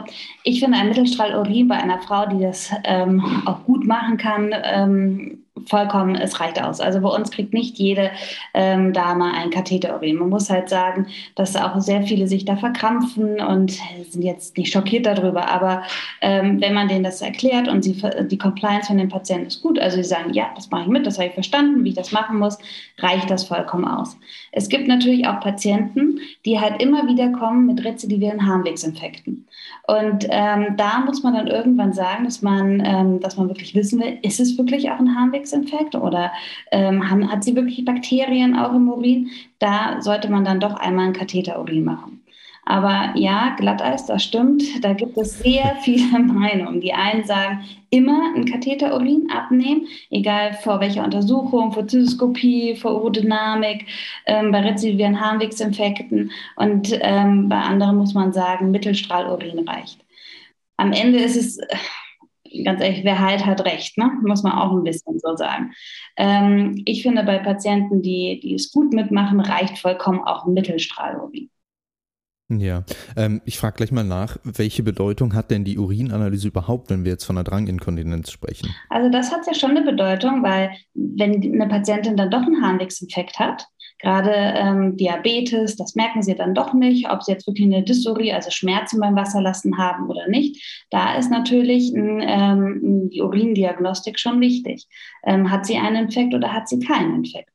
ich finde ein Mittelstrahlurin bei einer Frau, die das ähm, auch gut machen kann, ähm, vollkommen, es reicht aus. Also bei uns kriegt nicht jede ähm, Dame ein Katheterurin. Man muss halt sagen, dass auch sehr viele sich da verkrampfen und sind jetzt nicht schockiert darüber. Aber ähm, wenn man denen das erklärt und sie, die Compliance von den Patienten ist gut, also sie sagen, ja, das mache ich mit, das habe ich verstanden, wie ich das machen muss, reicht das vollkommen aus. Es gibt natürlich auch Patienten, die halt immer wieder kommen mit rezidivieren Harnwegsinfekten. Und ähm, da muss man dann irgendwann sagen, dass man, ähm, dass man wirklich wissen will, ist es wirklich auch ein Harnwegsinfekt oder ähm, haben, hat sie wirklich Bakterien auch im Urin? Da sollte man dann doch einmal ein Katheterurin machen. Aber ja, Glatteis, das stimmt. Da gibt es sehr viele Meinungen. Die einen sagen, immer ein Katheterurin abnehmen, egal vor welcher Untersuchung, vor Zytoskopie, vor Urodynamik, ähm, bei rezidivieren Harnwegsinfekten. Und ähm, bei anderen muss man sagen, Mittelstrahlurin reicht. Am Ende ist es ganz ehrlich, wer halt hat recht, ne? muss man auch ein bisschen so sagen. Ähm, ich finde, bei Patienten, die, die es gut mitmachen, reicht vollkommen auch Mittelstrahlurin. Ja, ähm, ich frage gleich mal nach, welche Bedeutung hat denn die Urinanalyse überhaupt, wenn wir jetzt von einer Dranginkontinenz sprechen? Also das hat ja schon eine Bedeutung, weil wenn eine Patientin dann doch einen Harnwegsinfekt hat, gerade ähm, Diabetes, das merken sie dann doch nicht, ob sie jetzt wirklich eine Dysurie, also Schmerzen beim Wasserlassen haben oder nicht. Da ist natürlich ein, ähm, die Urindiagnostik schon wichtig. Ähm, hat sie einen Infekt oder hat sie keinen Infekt?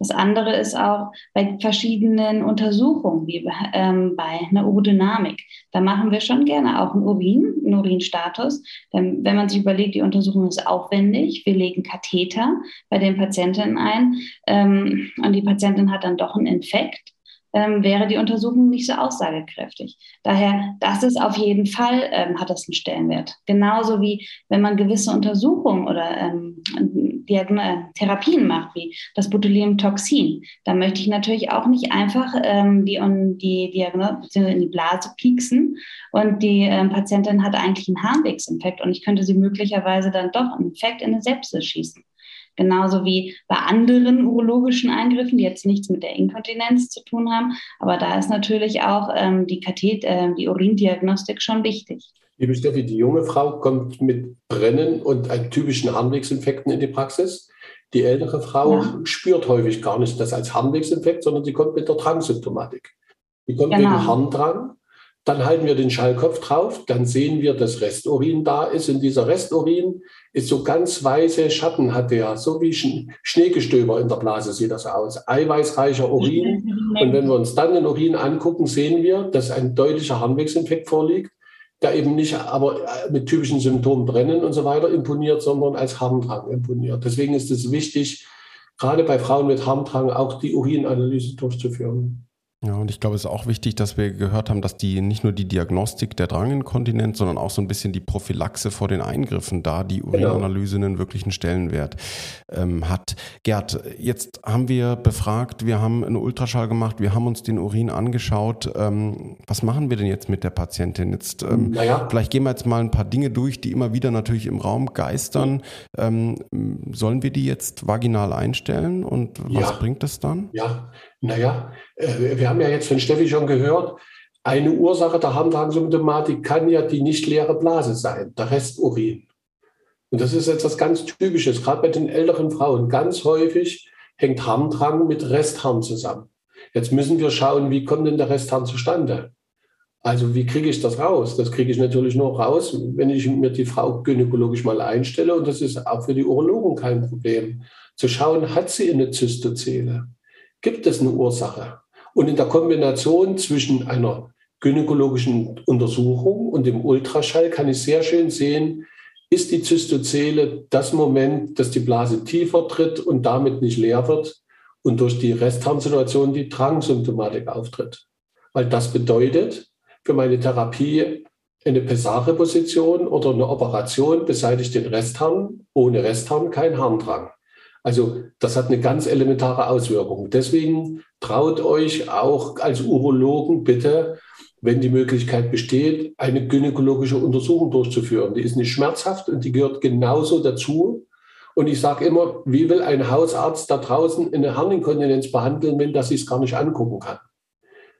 Das andere ist auch bei verschiedenen Untersuchungen, wie ähm, bei einer Urodynamik. Da machen wir schon gerne auch einen Urin, einen Urinstatus. Denn wenn man sich überlegt, die Untersuchung ist aufwendig, wir legen Katheter bei den Patientinnen ein ähm, und die Patientin hat dann doch einen Infekt ähm, wäre die Untersuchung nicht so aussagekräftig. Daher, das ist auf jeden Fall, ähm, hat das einen Stellenwert. Genauso wie wenn man gewisse Untersuchungen oder ähm, Therapien macht, wie das Botulinumtoxin. Da möchte ich natürlich auch nicht einfach ähm, die, die Diagnose in die Blase pieksen und die ähm, Patientin hat eigentlich einen Harnwegsinfekt und ich könnte sie möglicherweise dann doch einen Infekt in eine Sepsis schießen. Genauso wie bei anderen urologischen Eingriffen, die jetzt nichts mit der Inkontinenz zu tun haben. Aber da ist natürlich auch ähm, die, Kathet äh, die Urindiagnostik schon wichtig. Liebe Steffi, die junge Frau kommt mit Brennen und einem typischen Harnwegsinfekten in die Praxis. Die ältere Frau ja. spürt häufig gar nicht das als Harnwegsinfekt, sondern sie kommt mit der Drangsymptomatik. Die kommt genau. wegen Harndrang dann halten wir den Schallkopf drauf, dann sehen wir, dass Resturin da ist. Und dieser Resturin ist so ganz weiße Schatten, hat der, so wie Schneegestöber in der Blase sieht das aus. Eiweißreicher Urin. Und wenn wir uns dann den Urin angucken, sehen wir, dass ein deutlicher Harnwegsinfekt vorliegt, der eben nicht aber mit typischen Symptomen brennen und so weiter imponiert, sondern als Harndrang imponiert. Deswegen ist es wichtig, gerade bei Frauen mit Harndrang auch die Urinanalyse durchzuführen. Ja, und ich glaube, es ist auch wichtig, dass wir gehört haben, dass die nicht nur die Diagnostik der Dranginkontinenz, sondern auch so ein bisschen die Prophylaxe vor den Eingriffen da, die genau. Urinanalyse einen wirklichen Stellenwert ähm, hat. Gerd, jetzt haben wir befragt, wir haben einen Ultraschall gemacht, wir haben uns den Urin angeschaut. Ähm, was machen wir denn jetzt mit der Patientin? Jetzt, ähm, naja. vielleicht gehen wir jetzt mal ein paar Dinge durch, die immer wieder natürlich im Raum geistern. Ähm, sollen wir die jetzt vaginal einstellen und was ja. bringt das dann? Ja, naja, äh, wir haben ja jetzt von Steffi schon gehört, eine Ursache der Harndrangsymptomatik kann ja die nicht leere Blase sein, der Resturin. Und das ist etwas ganz Typisches, gerade bei den älteren Frauen. Ganz häufig hängt Harndrang mit Restharn zusammen. Jetzt müssen wir schauen, wie kommt denn der Restharn zustande? Also wie kriege ich das raus? Das kriege ich natürlich nur raus, wenn ich mir die Frau gynäkologisch mal einstelle. Und das ist auch für die Urologen kein Problem. Zu schauen, hat sie eine Zystozele? Gibt es eine Ursache. Und in der Kombination zwischen einer gynäkologischen Untersuchung und dem Ultraschall kann ich sehr schön sehen, ist die Zystozele das Moment, dass die Blase tiefer tritt und damit nicht leer wird und durch die Restharnsituation die Drangsymptomatik auftritt. Weil das bedeutet für meine Therapie eine Pessare-Position oder eine Operation beseitigt den Restharn, ohne Restharn kein Harndrang. Also das hat eine ganz elementare Auswirkung. Deswegen traut euch auch als Urologen bitte, wenn die Möglichkeit besteht, eine gynäkologische Untersuchung durchzuführen. Die ist nicht schmerzhaft und die gehört genauso dazu. Und ich sage immer, wie will ein Hausarzt da draußen eine Harninkontinenz behandeln, wenn das sich gar nicht angucken kann?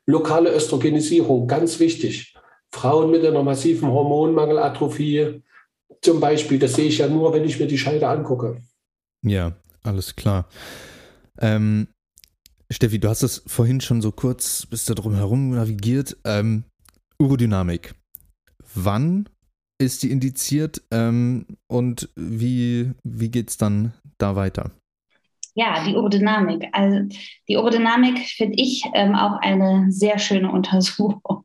Lokale Östrogenisierung, ganz wichtig. Frauen mit einer massiven Hormonmangelatrophie zum Beispiel, das sehe ich ja nur, wenn ich mir die Scheide angucke. Ja, alles klar. Ähm, Steffi, du hast das vorhin schon so kurz, bist da drum herum navigiert. Ähm, Urodynamik. Wann ist die indiziert ähm, und wie, wie geht es dann da weiter? Ja, die Urodynamik. Also die Urodynamik finde ich ähm, auch eine sehr schöne Untersuchung.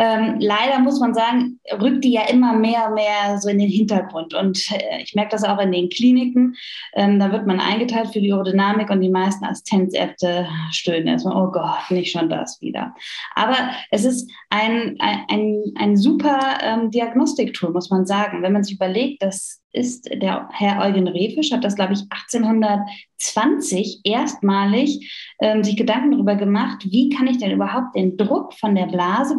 Ähm, leider muss man sagen, rückt die ja immer mehr und mehr so in den Hintergrund. Und äh, ich merke das auch in den Kliniken. Ähm, da wird man eingeteilt für die Urodynamik und die meisten Assistenzärzte stöhnen erstmal, oh Gott, nicht schon das wieder. Aber es ist ein, ein, ein, ein super ähm, Diagnostiktool, muss man sagen. Wenn man sich überlegt, dass ist der Herr Eugen Refisch, hat das, glaube ich, 1820 erstmalig ähm, sich Gedanken darüber gemacht, wie kann ich denn überhaupt den Druck von der Blase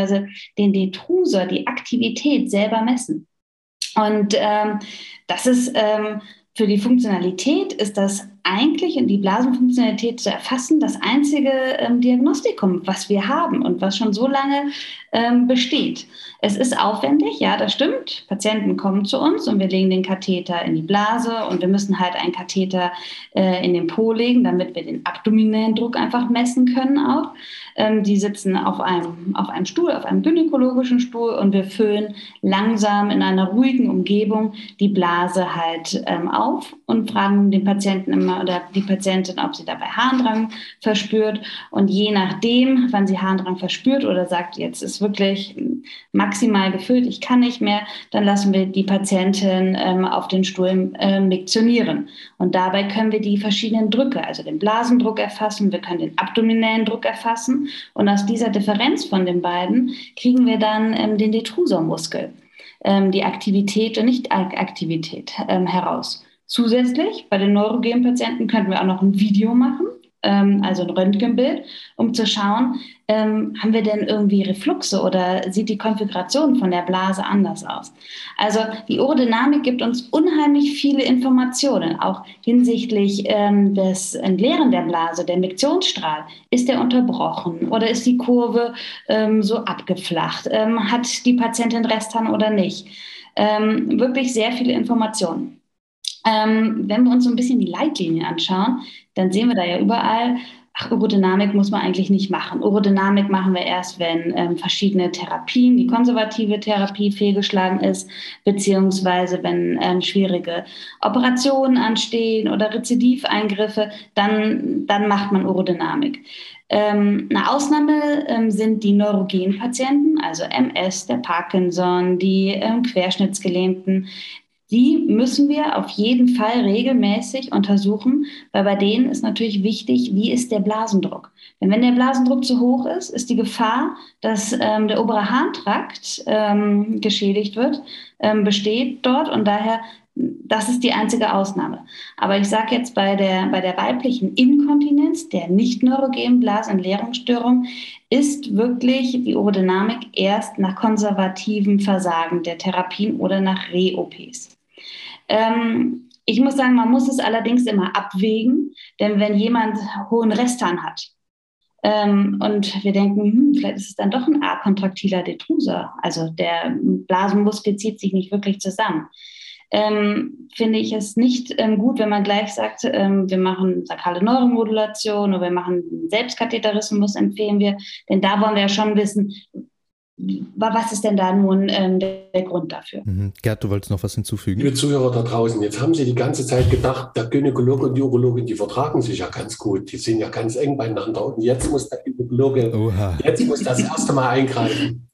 beziehungsweise den Detrusor, die Aktivität selber messen. Und ähm, das ist ähm, für die Funktionalität ist das eigentlich in die Blasenfunktionalität zu erfassen das einzige ähm, Diagnostikum, was wir haben und was schon so lange ähm, besteht. Es ist aufwendig, ja, das stimmt. Patienten kommen zu uns und wir legen den Katheter in die Blase und wir müssen halt einen Katheter äh, in den Po legen, damit wir den abdominellen Druck einfach messen können auch. Ähm, die sitzen auf einem, auf einem Stuhl, auf einem gynäkologischen Stuhl und wir füllen langsam in einer ruhigen Umgebung die Blase halt ähm, auf und fragen den Patienten immer, oder die Patientin, ob sie dabei Harndrang verspürt. Und je nachdem, wann sie Harndrang verspürt oder sagt, jetzt ist wirklich maximal gefüllt, ich kann nicht mehr, dann lassen wir die Patientin ähm, auf den Stuhl äh, miktionieren. Und dabei können wir die verschiedenen Drücke, also den Blasendruck erfassen, wir können den abdominellen Druck erfassen. Und aus dieser Differenz von den beiden kriegen wir dann ähm, den Detrusormuskel, ähm, die Aktivität und Nicht-Aktivität ähm, heraus. Zusätzlich bei den neurogenen Patienten könnten wir auch noch ein Video machen, ähm, also ein Röntgenbild, um zu schauen, ähm, haben wir denn irgendwie Refluxe oder sieht die Konfiguration von der Blase anders aus? Also die Urodynamik gibt uns unheimlich viele Informationen, auch hinsichtlich ähm, des Entleeren der Blase, der Miktionsstrahl. Ist der unterbrochen oder ist die Kurve ähm, so abgeflacht? Ähm, hat die Patientin Resthahn oder nicht? Ähm, wirklich sehr viele Informationen. Ähm, wenn wir uns so ein bisschen die Leitlinien anschauen, dann sehen wir da ja überall, ach, Urodynamik muss man eigentlich nicht machen. Urodynamik machen wir erst, wenn ähm, verschiedene Therapien, die konservative Therapie fehlgeschlagen ist, beziehungsweise wenn ähm, schwierige Operationen anstehen oder Rezidiveingriffe, dann, dann macht man Urodynamik. Ähm, eine Ausnahme ähm, sind die neurogenen Patienten, also MS, der Parkinson, die ähm, Querschnittsgelähmten, die müssen wir auf jeden Fall regelmäßig untersuchen, weil bei denen ist natürlich wichtig, wie ist der Blasendruck. Denn wenn der Blasendruck zu hoch ist, ist die Gefahr, dass ähm, der obere Harntrakt ähm, geschädigt wird, ähm, besteht dort und daher das ist die einzige Ausnahme. Aber ich sage jetzt bei der, bei der weiblichen Inkontinenz, der nicht neurogenen Blasentleerungsstörung, ist wirklich die Urodynamik erst nach konservativem Versagen der Therapien oder nach Re-OPs. Ähm, ich muss sagen, man muss es allerdings immer abwägen, denn wenn jemand hohen Resthahn hat ähm, und wir denken, hm, vielleicht ist es dann doch ein akontraktiler Detrusor, also der Blasenmuskel zieht sich nicht wirklich zusammen, ähm, finde ich es nicht ähm, gut, wenn man gleich sagt, ähm, wir machen sakrale Neuromodulation oder wir machen Selbstkatheterismus, empfehlen wir. Denn da wollen wir ja schon wissen, was ist denn da nun ähm, der, Grund dafür? Mhm. Gerd, du wolltest noch was hinzufügen? Liebe Zuhörer da draußen, jetzt haben Sie die ganze Zeit gedacht, der Gynäkologe und die Urologin, die vertragen sich ja ganz gut, die sind ja ganz eng beieinander und jetzt muss der Gynäkologe, Oha. jetzt muss das erste Mal eingreifen.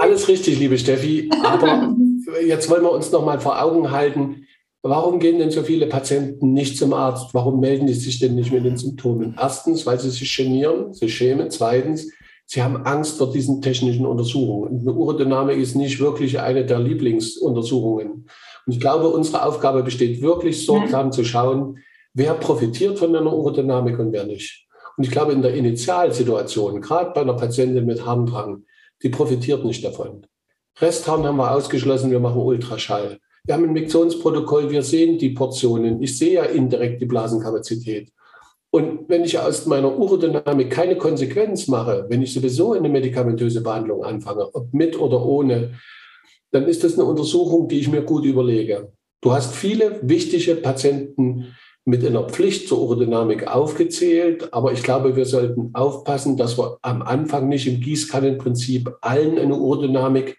Alles richtig, liebe Steffi, aber jetzt wollen wir uns noch mal vor Augen halten, Warum gehen denn so viele Patienten nicht zum Arzt? Warum melden die sich denn nicht mit den Symptomen? Erstens, weil sie sich genieren, sie schämen. Zweitens, Sie haben Angst vor diesen technischen Untersuchungen. eine Urodynamik ist nicht wirklich eine der Lieblingsuntersuchungen. Und ich glaube, unsere Aufgabe besteht wirklich sorgsam zu schauen, wer profitiert von einer Urodynamik und wer nicht. Und ich glaube, in der Initialsituation, gerade bei einer Patientin mit Harndrang, die profitiert nicht davon. Restharn haben wir ausgeschlossen, wir machen Ultraschall. Wir haben ein Miktionsprotokoll, wir sehen die Portionen. Ich sehe ja indirekt die Blasenkapazität. Und wenn ich aus meiner Urodynamik keine Konsequenz mache, wenn ich sowieso eine medikamentöse Behandlung anfange, ob mit oder ohne, dann ist das eine Untersuchung, die ich mir gut überlege. Du hast viele wichtige Patienten mit einer Pflicht zur Urodynamik aufgezählt, aber ich glaube, wir sollten aufpassen, dass wir am Anfang nicht im Gießkannenprinzip allen eine Urodynamik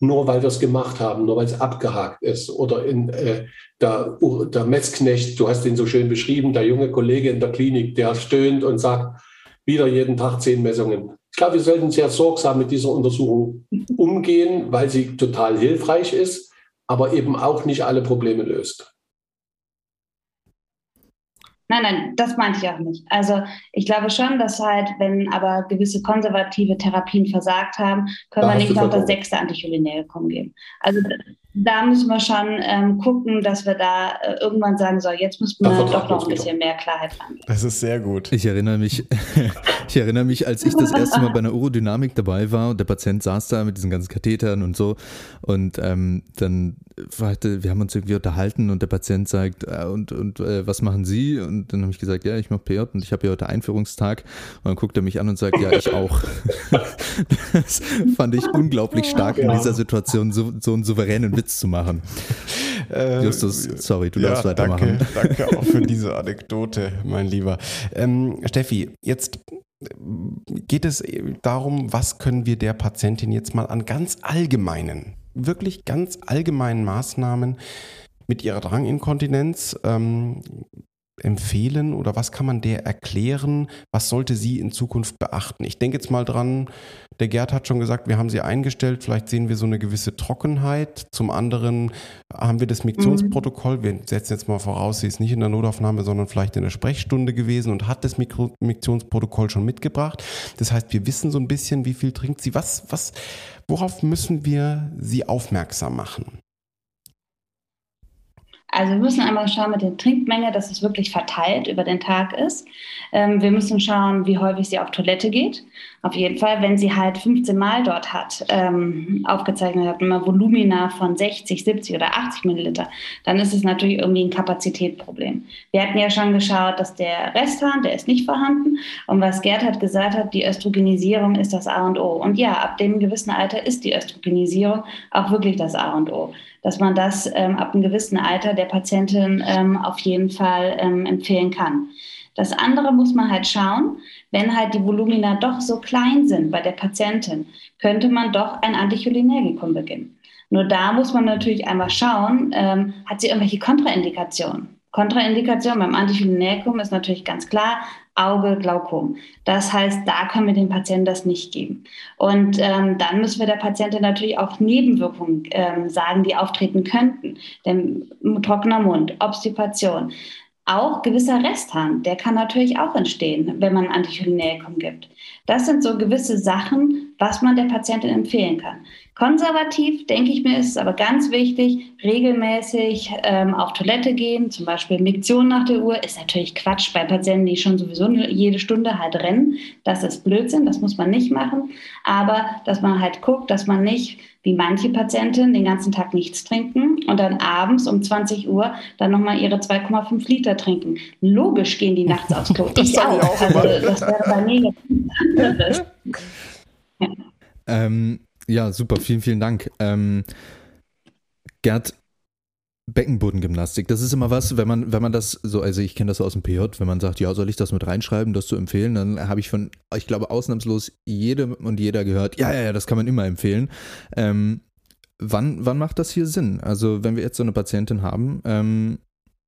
nur weil wir es gemacht haben, nur weil es abgehakt ist. Oder in äh, der, der Messknecht, du hast ihn so schön beschrieben, der junge Kollege in der Klinik, der stöhnt und sagt, wieder jeden Tag zehn Messungen. Ich glaube, wir sollten sehr sorgsam mit dieser Untersuchung umgehen, weil sie total hilfreich ist, aber eben auch nicht alle Probleme löst. Nein, nein, das meinte ich auch nicht. Also ich glaube schon, dass halt, wenn aber gewisse konservative Therapien versagt haben, können da wir nicht noch das sechste Anticholinerikum geben. Also da müssen wir schon ähm, gucken, dass wir da äh, irgendwann sagen, so, jetzt müssen wir doch noch ein bisschen mehr Klarheit haben. Das ist sehr gut. Ich erinnere mich, ich erinnere mich, als ich das erste Mal bei einer Urodynamik dabei war und der Patient saß da mit diesen ganzen Kathetern und so und ähm, dann hatte, wir haben uns irgendwie unterhalten und der Patient sagt, äh, und, und äh, was machen Sie? Und dann habe ich gesagt, ja, ich mache PJ und ich habe hier heute Einführungstag und dann guckt er mich an und sagt, ja, ich auch. das fand ich unglaublich stark in dieser Situation, so, so einen souveränen Witz zu machen. Äh, Justus, sorry, du ja, darfst weitermachen. Danke, danke auch für diese Anekdote, mein Lieber. Ähm, Steffi, jetzt geht es darum, was können wir der Patientin jetzt mal an ganz allgemeinen, wirklich ganz allgemeinen Maßnahmen mit ihrer Dranginkontinenz ähm, empfehlen oder was kann man der erklären? Was sollte sie in Zukunft beachten? Ich denke jetzt mal dran, der Gerd hat schon gesagt, wir haben sie eingestellt, vielleicht sehen wir so eine gewisse Trockenheit. Zum anderen haben wir das Miktionsprotokoll, wir setzen jetzt mal voraus, sie ist nicht in der Notaufnahme, sondern vielleicht in der Sprechstunde gewesen und hat das Miktionsprotokoll schon mitgebracht. Das heißt, wir wissen so ein bisschen, wie viel trinkt sie. Was, was, worauf müssen wir sie aufmerksam machen? Also wir müssen einmal schauen mit der Trinkmenge, dass es wirklich verteilt über den Tag ist. Ähm, wir müssen schauen, wie häufig sie auf Toilette geht. Auf jeden Fall, wenn sie halt 15 Mal dort hat, ähm, aufgezeichnet hat, immer Volumina von 60, 70 oder 80 Milliliter, dann ist es natürlich irgendwie ein Kapazitätsproblem. Wir hatten ja schon geschaut, dass der Resthahn, der ist nicht vorhanden. Und was Gerd hat gesagt hat, die Östrogenisierung ist das A und O. Und ja, ab dem gewissen Alter ist die Östrogenisierung auch wirklich das A und O dass man das ähm, ab einem gewissen Alter der Patientin ähm, auf jeden Fall ähm, empfehlen kann. Das andere muss man halt schauen, wenn halt die Volumina doch so klein sind bei der Patientin, könnte man doch ein Anticholinergikum beginnen. Nur da muss man natürlich einmal schauen, ähm, hat sie irgendwelche Kontraindikationen? Kontraindikation beim Anticholinergikum ist natürlich ganz klar Auge, Glaukom. Das heißt, da können wir den Patienten das nicht geben. Und ähm, dann müssen wir der Patientin natürlich auch Nebenwirkungen ähm, sagen, die auftreten könnten. Denn trockener Mund, Obstipation, auch gewisser Resthahn, der kann natürlich auch entstehen, wenn man Anticholinerikum gibt. Das sind so gewisse Sachen, was man der Patientin empfehlen kann. Konservativ, denke ich mir, ist es aber ganz wichtig, regelmäßig ähm, auf Toilette gehen, zum Beispiel Miktion nach der Uhr, ist natürlich Quatsch bei Patienten, die schon sowieso jede Stunde halt rennen. Das ist Blödsinn, das muss man nicht machen. Aber dass man halt guckt, dass man nicht, wie manche Patienten, den ganzen Tag nichts trinken und dann abends um 20 Uhr dann nochmal ihre 2,5 Liter trinken. Logisch gehen die nachts aufs Klo. ich auch. auch also, das wäre bei mir jetzt ja. Ähm, ja, super, vielen, vielen Dank. Ähm, Gerd, Beckenbodengymnastik, das ist immer was, wenn man, wenn man das so, also ich kenne das aus dem PJ, wenn man sagt, ja, soll ich das mit reinschreiben, das zu empfehlen, dann habe ich von, ich glaube, ausnahmslos jedem und jeder gehört, ja, ja, ja, das kann man immer empfehlen. Ähm, wann, wann macht das hier Sinn? Also, wenn wir jetzt so eine Patientin haben, ähm,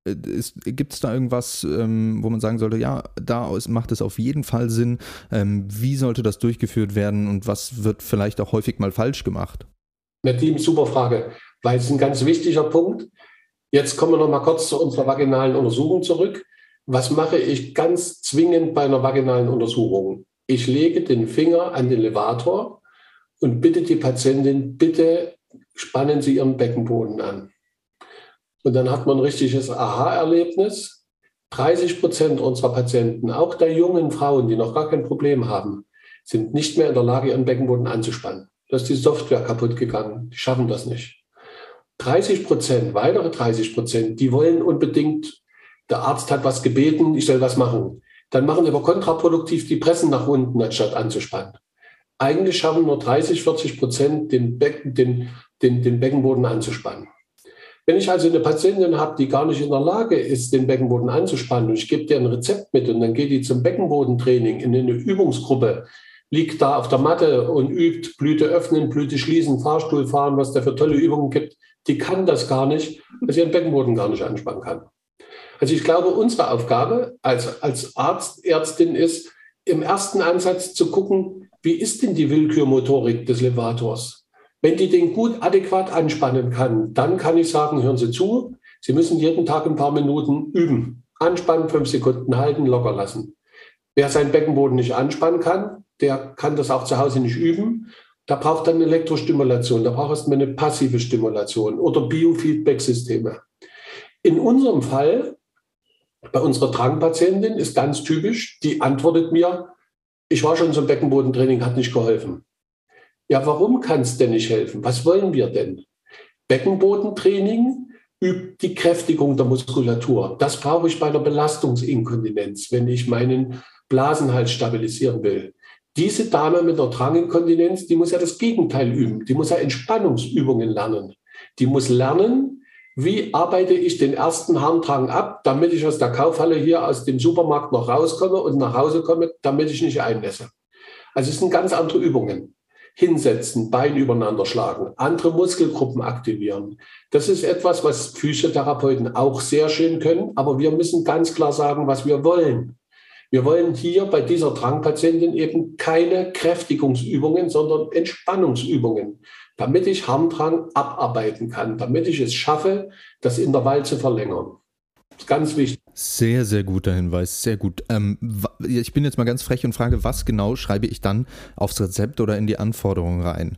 Gibt es da irgendwas, ähm, wo man sagen sollte, ja, da macht es auf jeden Fall Sinn? Ähm, wie sollte das durchgeführt werden und was wird vielleicht auch häufig mal falsch gemacht? Nadine, super Frage, weil es ein ganz wichtiger Punkt. Jetzt kommen wir noch mal kurz zu unserer vaginalen Untersuchung zurück. Was mache ich ganz zwingend bei einer vaginalen Untersuchung? Ich lege den Finger an den Levator und bitte die Patientin, bitte spannen Sie Ihren Beckenboden an. Und dann hat man ein richtiges Aha-Erlebnis. 30 Prozent unserer Patienten, auch der jungen Frauen, die noch gar kein Problem haben, sind nicht mehr in der Lage, ihren Beckenboden anzuspannen. Da ist die Software kaputt gegangen. Die schaffen das nicht. 30 Prozent, weitere 30 Prozent, die wollen unbedingt, der Arzt hat was gebeten, ich soll was machen. Dann machen aber kontraproduktiv die Pressen nach unten, anstatt anzuspannen. Eigentlich schaffen nur 30, 40 Prozent den, Becken, den, den, den Beckenboden anzuspannen. Wenn ich also eine Patientin habe, die gar nicht in der Lage ist, den Beckenboden anzuspannen und ich gebe dir ein Rezept mit und dann geht die zum Beckenbodentraining in eine Übungsgruppe, liegt da auf der Matte und übt Blüte öffnen, Blüte schließen, Fahrstuhl fahren, was da für tolle Übungen gibt, die kann das gar nicht, weil sie ihren Beckenboden gar nicht anspannen kann. Also ich glaube, unsere Aufgabe als, als Arzt, Ärztin ist, im ersten Ansatz zu gucken, wie ist denn die Willkürmotorik des Levators? Wenn die den gut adäquat anspannen kann, dann kann ich sagen, hören Sie zu, Sie müssen jeden Tag ein paar Minuten üben. Anspannen, fünf Sekunden halten, locker lassen. Wer seinen Beckenboden nicht anspannen kann, der kann das auch zu Hause nicht üben. Da braucht dann Elektrostimulation, da braucht erstmal eine passive Stimulation oder Biofeedback-Systeme. In unserem Fall, bei unserer Drangpatientin, ist ganz typisch, die antwortet mir, ich war schon zum Beckenbodentraining, hat nicht geholfen. Ja, warum kann es denn nicht helfen? Was wollen wir denn? Beckenbodentraining übt die Kräftigung der Muskulatur. Das brauche ich bei der Belastungsinkontinenz, wenn ich meinen Blasenhals stabilisieren will. Diese Dame mit der Dranginkontinenz, die muss ja das Gegenteil üben. Die muss ja Entspannungsübungen lernen. Die muss lernen, wie arbeite ich den ersten Harndrang ab, damit ich aus der Kaufhalle hier aus dem Supermarkt noch rauskomme und nach Hause komme, damit ich nicht einnässe. Also es sind ganz andere Übungen hinsetzen, Bein übereinander schlagen, andere Muskelgruppen aktivieren. Das ist etwas, was Physiotherapeuten auch sehr schön können, aber wir müssen ganz klar sagen, was wir wollen. Wir wollen hier bei dieser Drangpatientin eben keine Kräftigungsübungen, sondern Entspannungsübungen, damit ich Harndrang abarbeiten kann, damit ich es schaffe, das Intervall zu verlängern. Das ist ganz wichtig. Sehr, sehr guter Hinweis, sehr gut. Ähm, ich bin jetzt mal ganz frech und frage, was genau schreibe ich dann aufs Rezept oder in die Anforderungen rein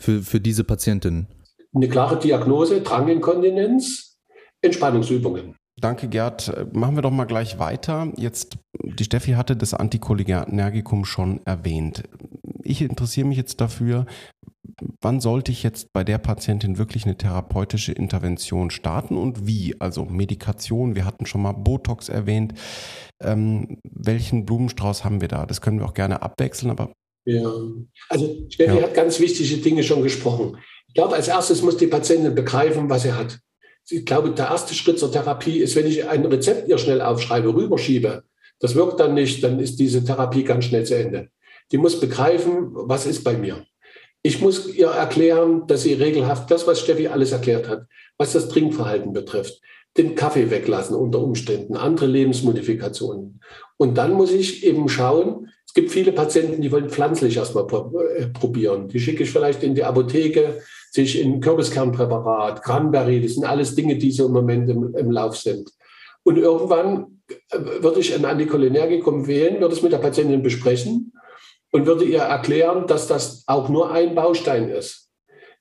für, für diese Patientin? Eine klare Diagnose, Dranginkontinenz, Entspannungsübungen. Danke, Gerd. Machen wir doch mal gleich weiter. Jetzt, die Steffi hatte das Anticholinergikum schon erwähnt. Ich interessiere mich jetzt dafür, wann sollte ich jetzt bei der Patientin wirklich eine therapeutische Intervention starten und wie? Also Medikation, wir hatten schon mal Botox erwähnt. Ähm, welchen Blumenstrauß haben wir da? Das können wir auch gerne abwechseln, aber. Ja, also Steffi ja. hat ganz wichtige Dinge schon gesprochen. Ich glaube, als erstes muss die Patientin begreifen, was sie hat. Ich glaube, der erste Schritt zur Therapie ist, wenn ich ein Rezept ihr schnell aufschreibe, rüberschiebe. Das wirkt dann nicht, dann ist diese Therapie ganz schnell zu Ende. Die muss begreifen, was ist bei mir. Ich muss ihr erklären, dass sie regelhaft das, was Steffi alles erklärt hat, was das Trinkverhalten betrifft, den Kaffee weglassen unter Umständen, andere Lebensmodifikationen. Und dann muss ich eben schauen, es gibt viele Patienten, die wollen pflanzlich erstmal äh, probieren. Die schicke ich vielleicht in die Apotheke, sich in Kürbiskernpräparat, Cranberry, das sind alles Dinge, die so im Moment im, im Lauf sind. Und irgendwann äh, würde ich ein Anticholinergikum wählen, würde es mit der Patientin besprechen und würde ihr erklären, dass das auch nur ein Baustein ist.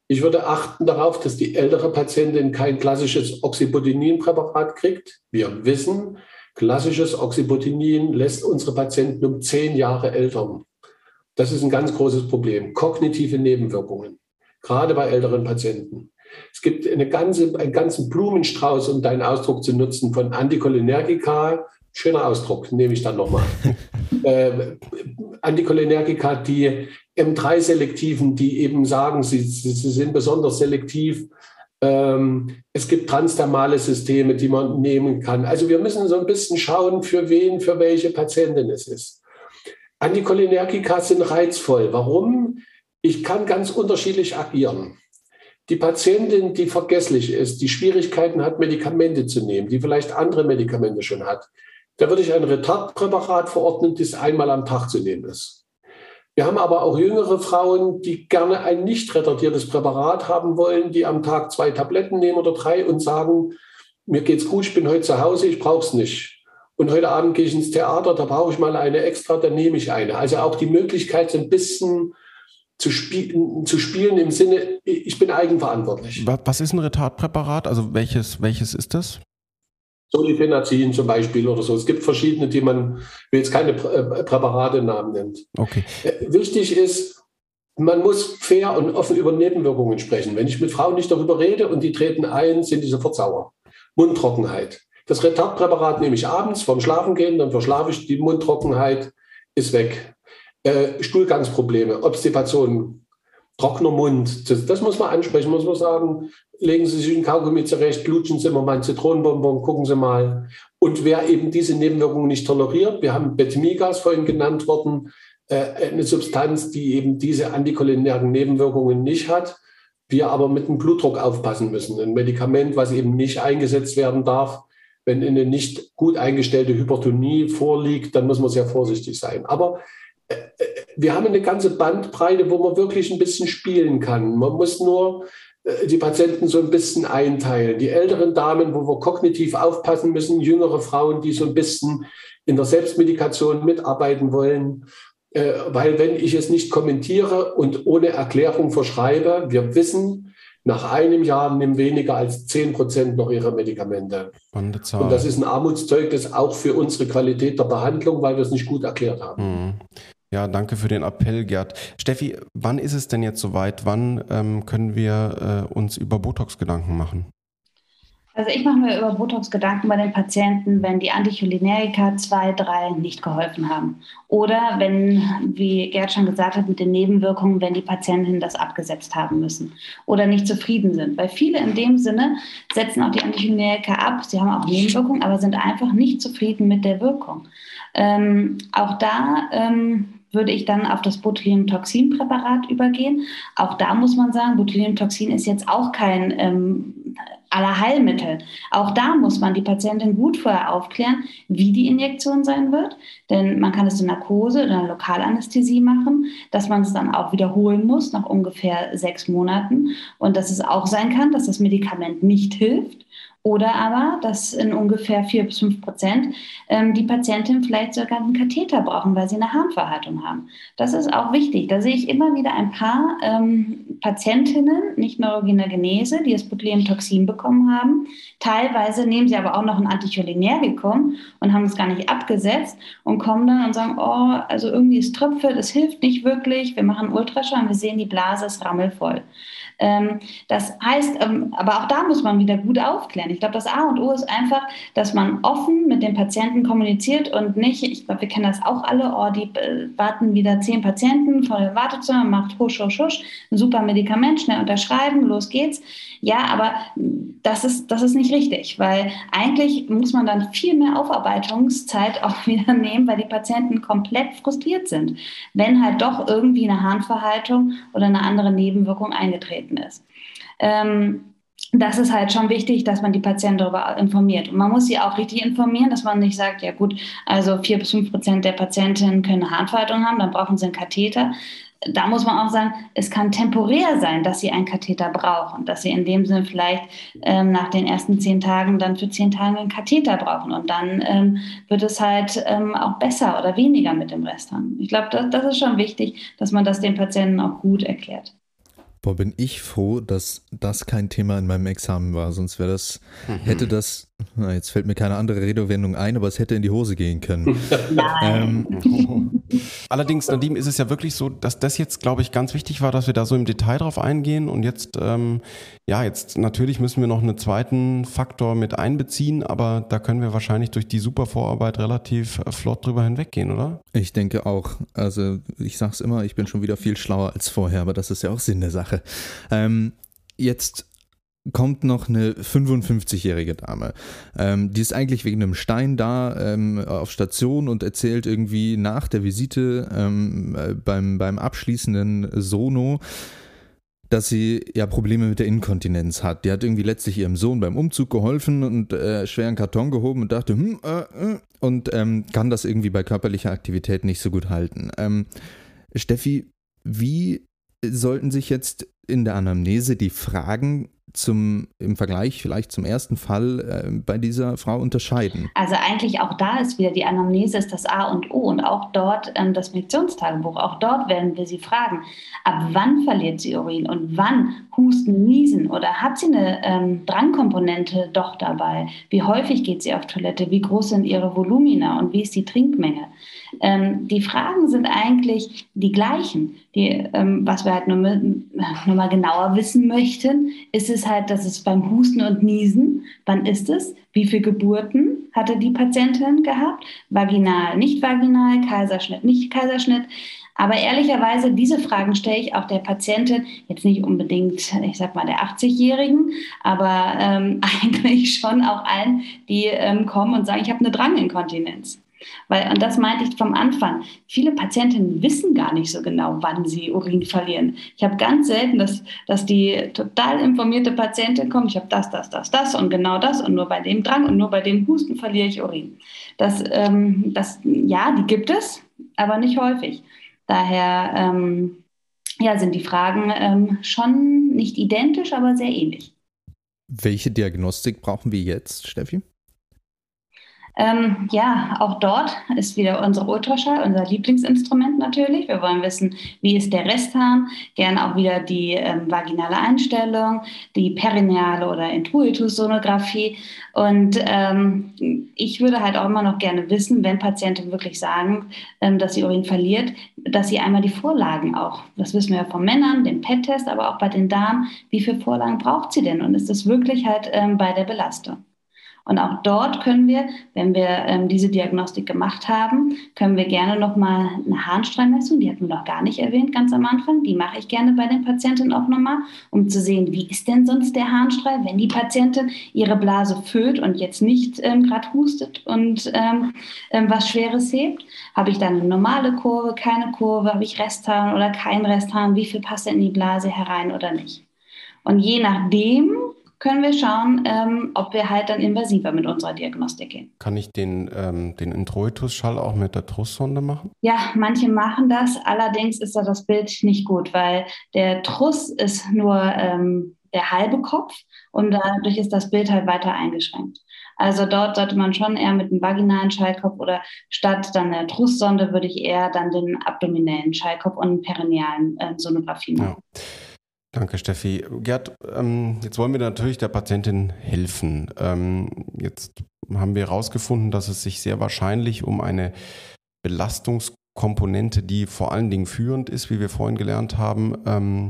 Ich würde achten darauf, dass die ältere Patientin kein klassisches Oxybutynin-Präparat kriegt. Wir wissen, klassisches Oxybutynin lässt unsere Patienten um zehn Jahre älter. Das ist ein ganz großes Problem. Kognitive Nebenwirkungen, gerade bei älteren Patienten. Es gibt eine ganze, einen ganzen Blumenstrauß, um deinen Ausdruck zu nutzen, von Anticholinergika, schöner Ausdruck, nehme ich dann nochmal, äh, Anticholinergika, die M3-Selektiven, die eben sagen, sie, sie, sie sind besonders selektiv. Ähm, es gibt transdermale Systeme, die man nehmen kann. Also wir müssen so ein bisschen schauen, für wen, für welche Patientin es ist. Anticholinergika sind reizvoll. Warum? Ich kann ganz unterschiedlich agieren. Die Patientin, die vergesslich ist, die Schwierigkeiten hat, Medikamente zu nehmen, die vielleicht andere Medikamente schon hat, da würde ich ein Retardpräparat verordnen, das einmal am Tag zu nehmen ist. Wir haben aber auch jüngere Frauen, die gerne ein nicht retardiertes Präparat haben wollen, die am Tag zwei Tabletten nehmen oder drei und sagen, mir geht's gut, ich bin heute zu Hause, ich brauche es nicht. Und heute Abend gehe ich ins Theater, da brauche ich mal eine extra, dann nehme ich eine. Also auch die Möglichkeit, so ein bisschen zu, spielen, zu spielen im Sinne, ich bin eigenverantwortlich. Was ist ein Retardpräparat? Also welches, welches ist das? Solifenazin zum Beispiel oder so. Es gibt verschiedene, die man, will jetzt keine äh, Präparate-Namen nennt. Okay. Äh, wichtig ist, man muss fair und offen über Nebenwirkungen sprechen. Wenn ich mit Frauen nicht darüber rede und die treten ein, sind die sofort sauer. Mundtrockenheit. Das Retardpräparat nehme ich abends vorm Schlafengehen, dann verschlafe ich, die Mundtrockenheit ist weg. Äh, Stuhlgangsprobleme, Obstipation, trockener Mund. Das, das, muss man ansprechen, muss man sagen, legen Sie sich ein Kaugummi zurecht, lutschen Sie mal einen Zitronenbonbon, gucken Sie mal. Und wer eben diese Nebenwirkungen nicht toleriert, wir haben Betamigas vorhin genannt worden, äh, eine Substanz, die eben diese anticholinergen Nebenwirkungen nicht hat, wir aber mit dem Blutdruck aufpassen müssen. Ein Medikament, was eben nicht eingesetzt werden darf, wenn eine nicht gut eingestellte Hypertonie vorliegt, dann muss man sehr vorsichtig sein. Aber wir haben eine ganze Bandbreite, wo man wirklich ein bisschen spielen kann. Man muss nur äh, die Patienten so ein bisschen einteilen. Die älteren Damen, wo wir kognitiv aufpassen müssen, jüngere Frauen, die so ein bisschen in der Selbstmedikation mitarbeiten wollen. Weil wenn ich es nicht kommentiere und ohne Erklärung verschreibe, wir wissen, nach einem Jahr nehmen weniger als 10 Prozent noch ihre Medikamente. Und das ist ein Armutszeugnis auch für unsere Qualität der Behandlung, weil wir es nicht gut erklärt haben. Ja, danke für den Appell, Gerd. Steffi, wann ist es denn jetzt soweit? Wann ähm, können wir äh, uns über Botox Gedanken machen? Also ich mache mir über Botox Gedanken bei den Patienten, wenn die Anticholinerika 2, 3 nicht geholfen haben. Oder wenn, wie Gerd schon gesagt hat, mit den Nebenwirkungen, wenn die Patienten das abgesetzt haben müssen oder nicht zufrieden sind. Weil viele in dem Sinne setzen auch die Anticholinerika ab, sie haben auch Nebenwirkungen, aber sind einfach nicht zufrieden mit der Wirkung. Ähm, auch da ähm, würde ich dann auf das Botulinumtoxinpräparat übergehen. Auch da muss man sagen, Botulinumtoxin ist jetzt auch kein ähm, aller Heilmittel. Auch da muss man die Patientin gut vorher aufklären, wie die Injektion sein wird. Denn man kann es in Narkose oder Lokalanästhesie machen, dass man es dann auch wiederholen muss nach ungefähr sechs Monaten und dass es auch sein kann, dass das Medikament nicht hilft oder aber, dass in ungefähr vier bis fünf Prozent ähm, die Patientinnen vielleicht sogar einen Katheter brauchen, weil sie eine Harnverhärtung haben. Das ist auch wichtig. Da sehe ich immer wieder ein paar ähm, Patientinnen, nicht neurogener Genese, die das Botulinumtoxin bekommen haben. Teilweise nehmen sie aber auch noch ein Anticholinergikum und haben es gar nicht abgesetzt und kommen dann und sagen, oh, also irgendwie ist Tröpfe, das hilft nicht wirklich. Wir machen Ultraschall und wir sehen, die Blase ist rammelvoll. Ähm, das heißt, ähm, aber auch da muss man wieder gut aufklären. Ich glaube, das A und O ist einfach, dass man offen mit dem Patienten kommuniziert und nicht, ich glaube, wir kennen das auch alle, oh, die äh, warten wieder zehn Patienten vor dem Wartezimmer, macht husch, husch, husch, ein super Medikament, schnell unterschreiben, los geht's. Ja, aber das ist, das ist nicht richtig, weil eigentlich muss man dann viel mehr Aufarbeitungszeit auch wieder nehmen, weil die Patienten komplett frustriert sind, wenn halt doch irgendwie eine Harnverhaltung oder eine andere Nebenwirkung eingetreten ist. Ähm, das ist halt schon wichtig, dass man die Patienten darüber informiert. Und man muss sie auch richtig informieren, dass man nicht sagt, ja gut, also vier bis fünf Prozent der Patientinnen können eine Harnverhaltung haben, dann brauchen sie einen Katheter da muss man auch sagen, es kann temporär sein, dass sie einen Katheter brauchen, dass sie in dem Sinne vielleicht ähm, nach den ersten zehn Tagen dann für zehn Tage einen Katheter brauchen und dann ähm, wird es halt ähm, auch besser oder weniger mit dem Rest haben. Ich glaube, das, das ist schon wichtig, dass man das den Patienten auch gut erklärt. Boah, bin ich froh, dass das kein Thema in meinem Examen war. Sonst wäre das, mhm. hätte das, na, jetzt fällt mir keine andere Redewendung ein, aber es hätte in die Hose gehen können. ähm. Allerdings, Nadim, ist es ja wirklich so, dass das jetzt, glaube ich, ganz wichtig war, dass wir da so im Detail drauf eingehen. Und jetzt, ähm, ja, jetzt natürlich müssen wir noch einen zweiten Faktor mit einbeziehen, aber da können wir wahrscheinlich durch die super Vorarbeit relativ äh, flott drüber hinweggehen, oder? Ich denke auch. Also ich sage es immer, ich bin schon wieder viel schlauer als vorher, aber das ist ja auch Sinn der Sache. Ähm, jetzt kommt noch eine 55-jährige Dame. Ähm, die ist eigentlich wegen einem Stein da ähm, auf Station und erzählt irgendwie nach der Visite ähm, äh, beim, beim abschließenden Sono, dass sie ja Probleme mit der Inkontinenz hat. Die hat irgendwie letztlich ihrem Sohn beim Umzug geholfen und äh, schweren Karton gehoben und dachte, hm, äh, äh, und ähm, kann das irgendwie bei körperlicher Aktivität nicht so gut halten. Ähm, Steffi, wie sollten sich jetzt in der Anamnese die Fragen zum, im Vergleich vielleicht zum ersten Fall äh, bei dieser Frau unterscheiden? Also eigentlich auch da ist wieder die Anamnese ist das A und O und auch dort ähm, das Miktionstagebuch. Auch dort werden wir sie fragen, ab wann verliert sie Urin und wann Husten, Niesen oder hat sie eine ähm, Drangkomponente doch dabei? Wie häufig geht sie auf Toilette? Wie groß sind ihre Volumina und wie ist die Trinkmenge? Ähm, die Fragen sind eigentlich die gleichen. Die, ähm, was wir halt nur, nur mal genauer wissen möchten, ist es halt, dass es beim Husten und Niesen, wann ist es? Wie viele Geburten hatte die Patientin gehabt? Vaginal, nicht vaginal, Kaiserschnitt, nicht Kaiserschnitt. Aber ehrlicherweise, diese Fragen stelle ich auch der Patientin, jetzt nicht unbedingt, ich sag mal, der 80-Jährigen, aber ähm, eigentlich schon auch allen, die ähm, kommen und sagen, ich habe eine Dranginkontinenz. Weil, und das meinte ich vom Anfang, viele Patientinnen wissen gar nicht so genau, wann sie Urin verlieren. Ich habe ganz selten, dass, dass die total informierte Patientin kommt, ich habe das, das, das, das und genau das und nur bei dem Drang und nur bei dem Husten verliere ich Urin. Das, ähm, das, ja, die gibt es, aber nicht häufig. Daher ähm, ja, sind die Fragen ähm, schon nicht identisch, aber sehr ähnlich. Welche Diagnostik brauchen wir jetzt, Steffi? Ähm, ja, auch dort ist wieder unser Ultraschall, unser Lieblingsinstrument natürlich. Wir wollen wissen, wie ist der Resthahn, gern auch wieder die ähm, vaginale Einstellung, die perineale oder Intuitus-Sonographie. Und ähm, ich würde halt auch immer noch gerne wissen, wenn Patienten wirklich sagen, ähm, dass sie Urin verliert, dass sie einmal die Vorlagen auch, das wissen wir ja von Männern, den PET-Test, aber auch bei den Damen, wie viele Vorlagen braucht sie denn? Und ist das wirklich halt ähm, bei der Belastung? Und auch dort können wir, wenn wir ähm, diese Diagnostik gemacht haben, können wir gerne nochmal eine Harnstrahlmessung, die hatten wir noch gar nicht erwähnt ganz am Anfang, die mache ich gerne bei den Patienten auch nochmal, um zu sehen, wie ist denn sonst der Harnstrahl, wenn die Patientin ihre Blase füllt und jetzt nicht ähm, gerade hustet und ähm, ähm, was Schweres hebt. Habe ich dann eine normale Kurve, keine Kurve, habe ich Resthahn oder kein Resthahn, wie viel passt in die Blase herein oder nicht. Und je nachdem können wir schauen, ähm, ob wir halt dann invasiver mit unserer Diagnostik gehen. Kann ich den, ähm, den Introitus-Schall auch mit der Trussonde machen? Ja, manche machen das. Allerdings ist da das Bild nicht gut, weil der Truss ist nur ähm, der halbe Kopf und dadurch ist das Bild halt weiter eingeschränkt. Also dort sollte man schon eher mit einem vaginalen Schallkopf oder statt dann der Trusssonde würde ich eher dann den abdominellen Schallkopf und perinealen äh, Sonographie machen. Ja. Danke, Steffi. Gerd, ähm, jetzt wollen wir natürlich der Patientin helfen. Ähm, jetzt haben wir herausgefunden, dass es sich sehr wahrscheinlich um eine Belastungskomponente, die vor allen Dingen führend ist, wie wir vorhin gelernt haben, ähm,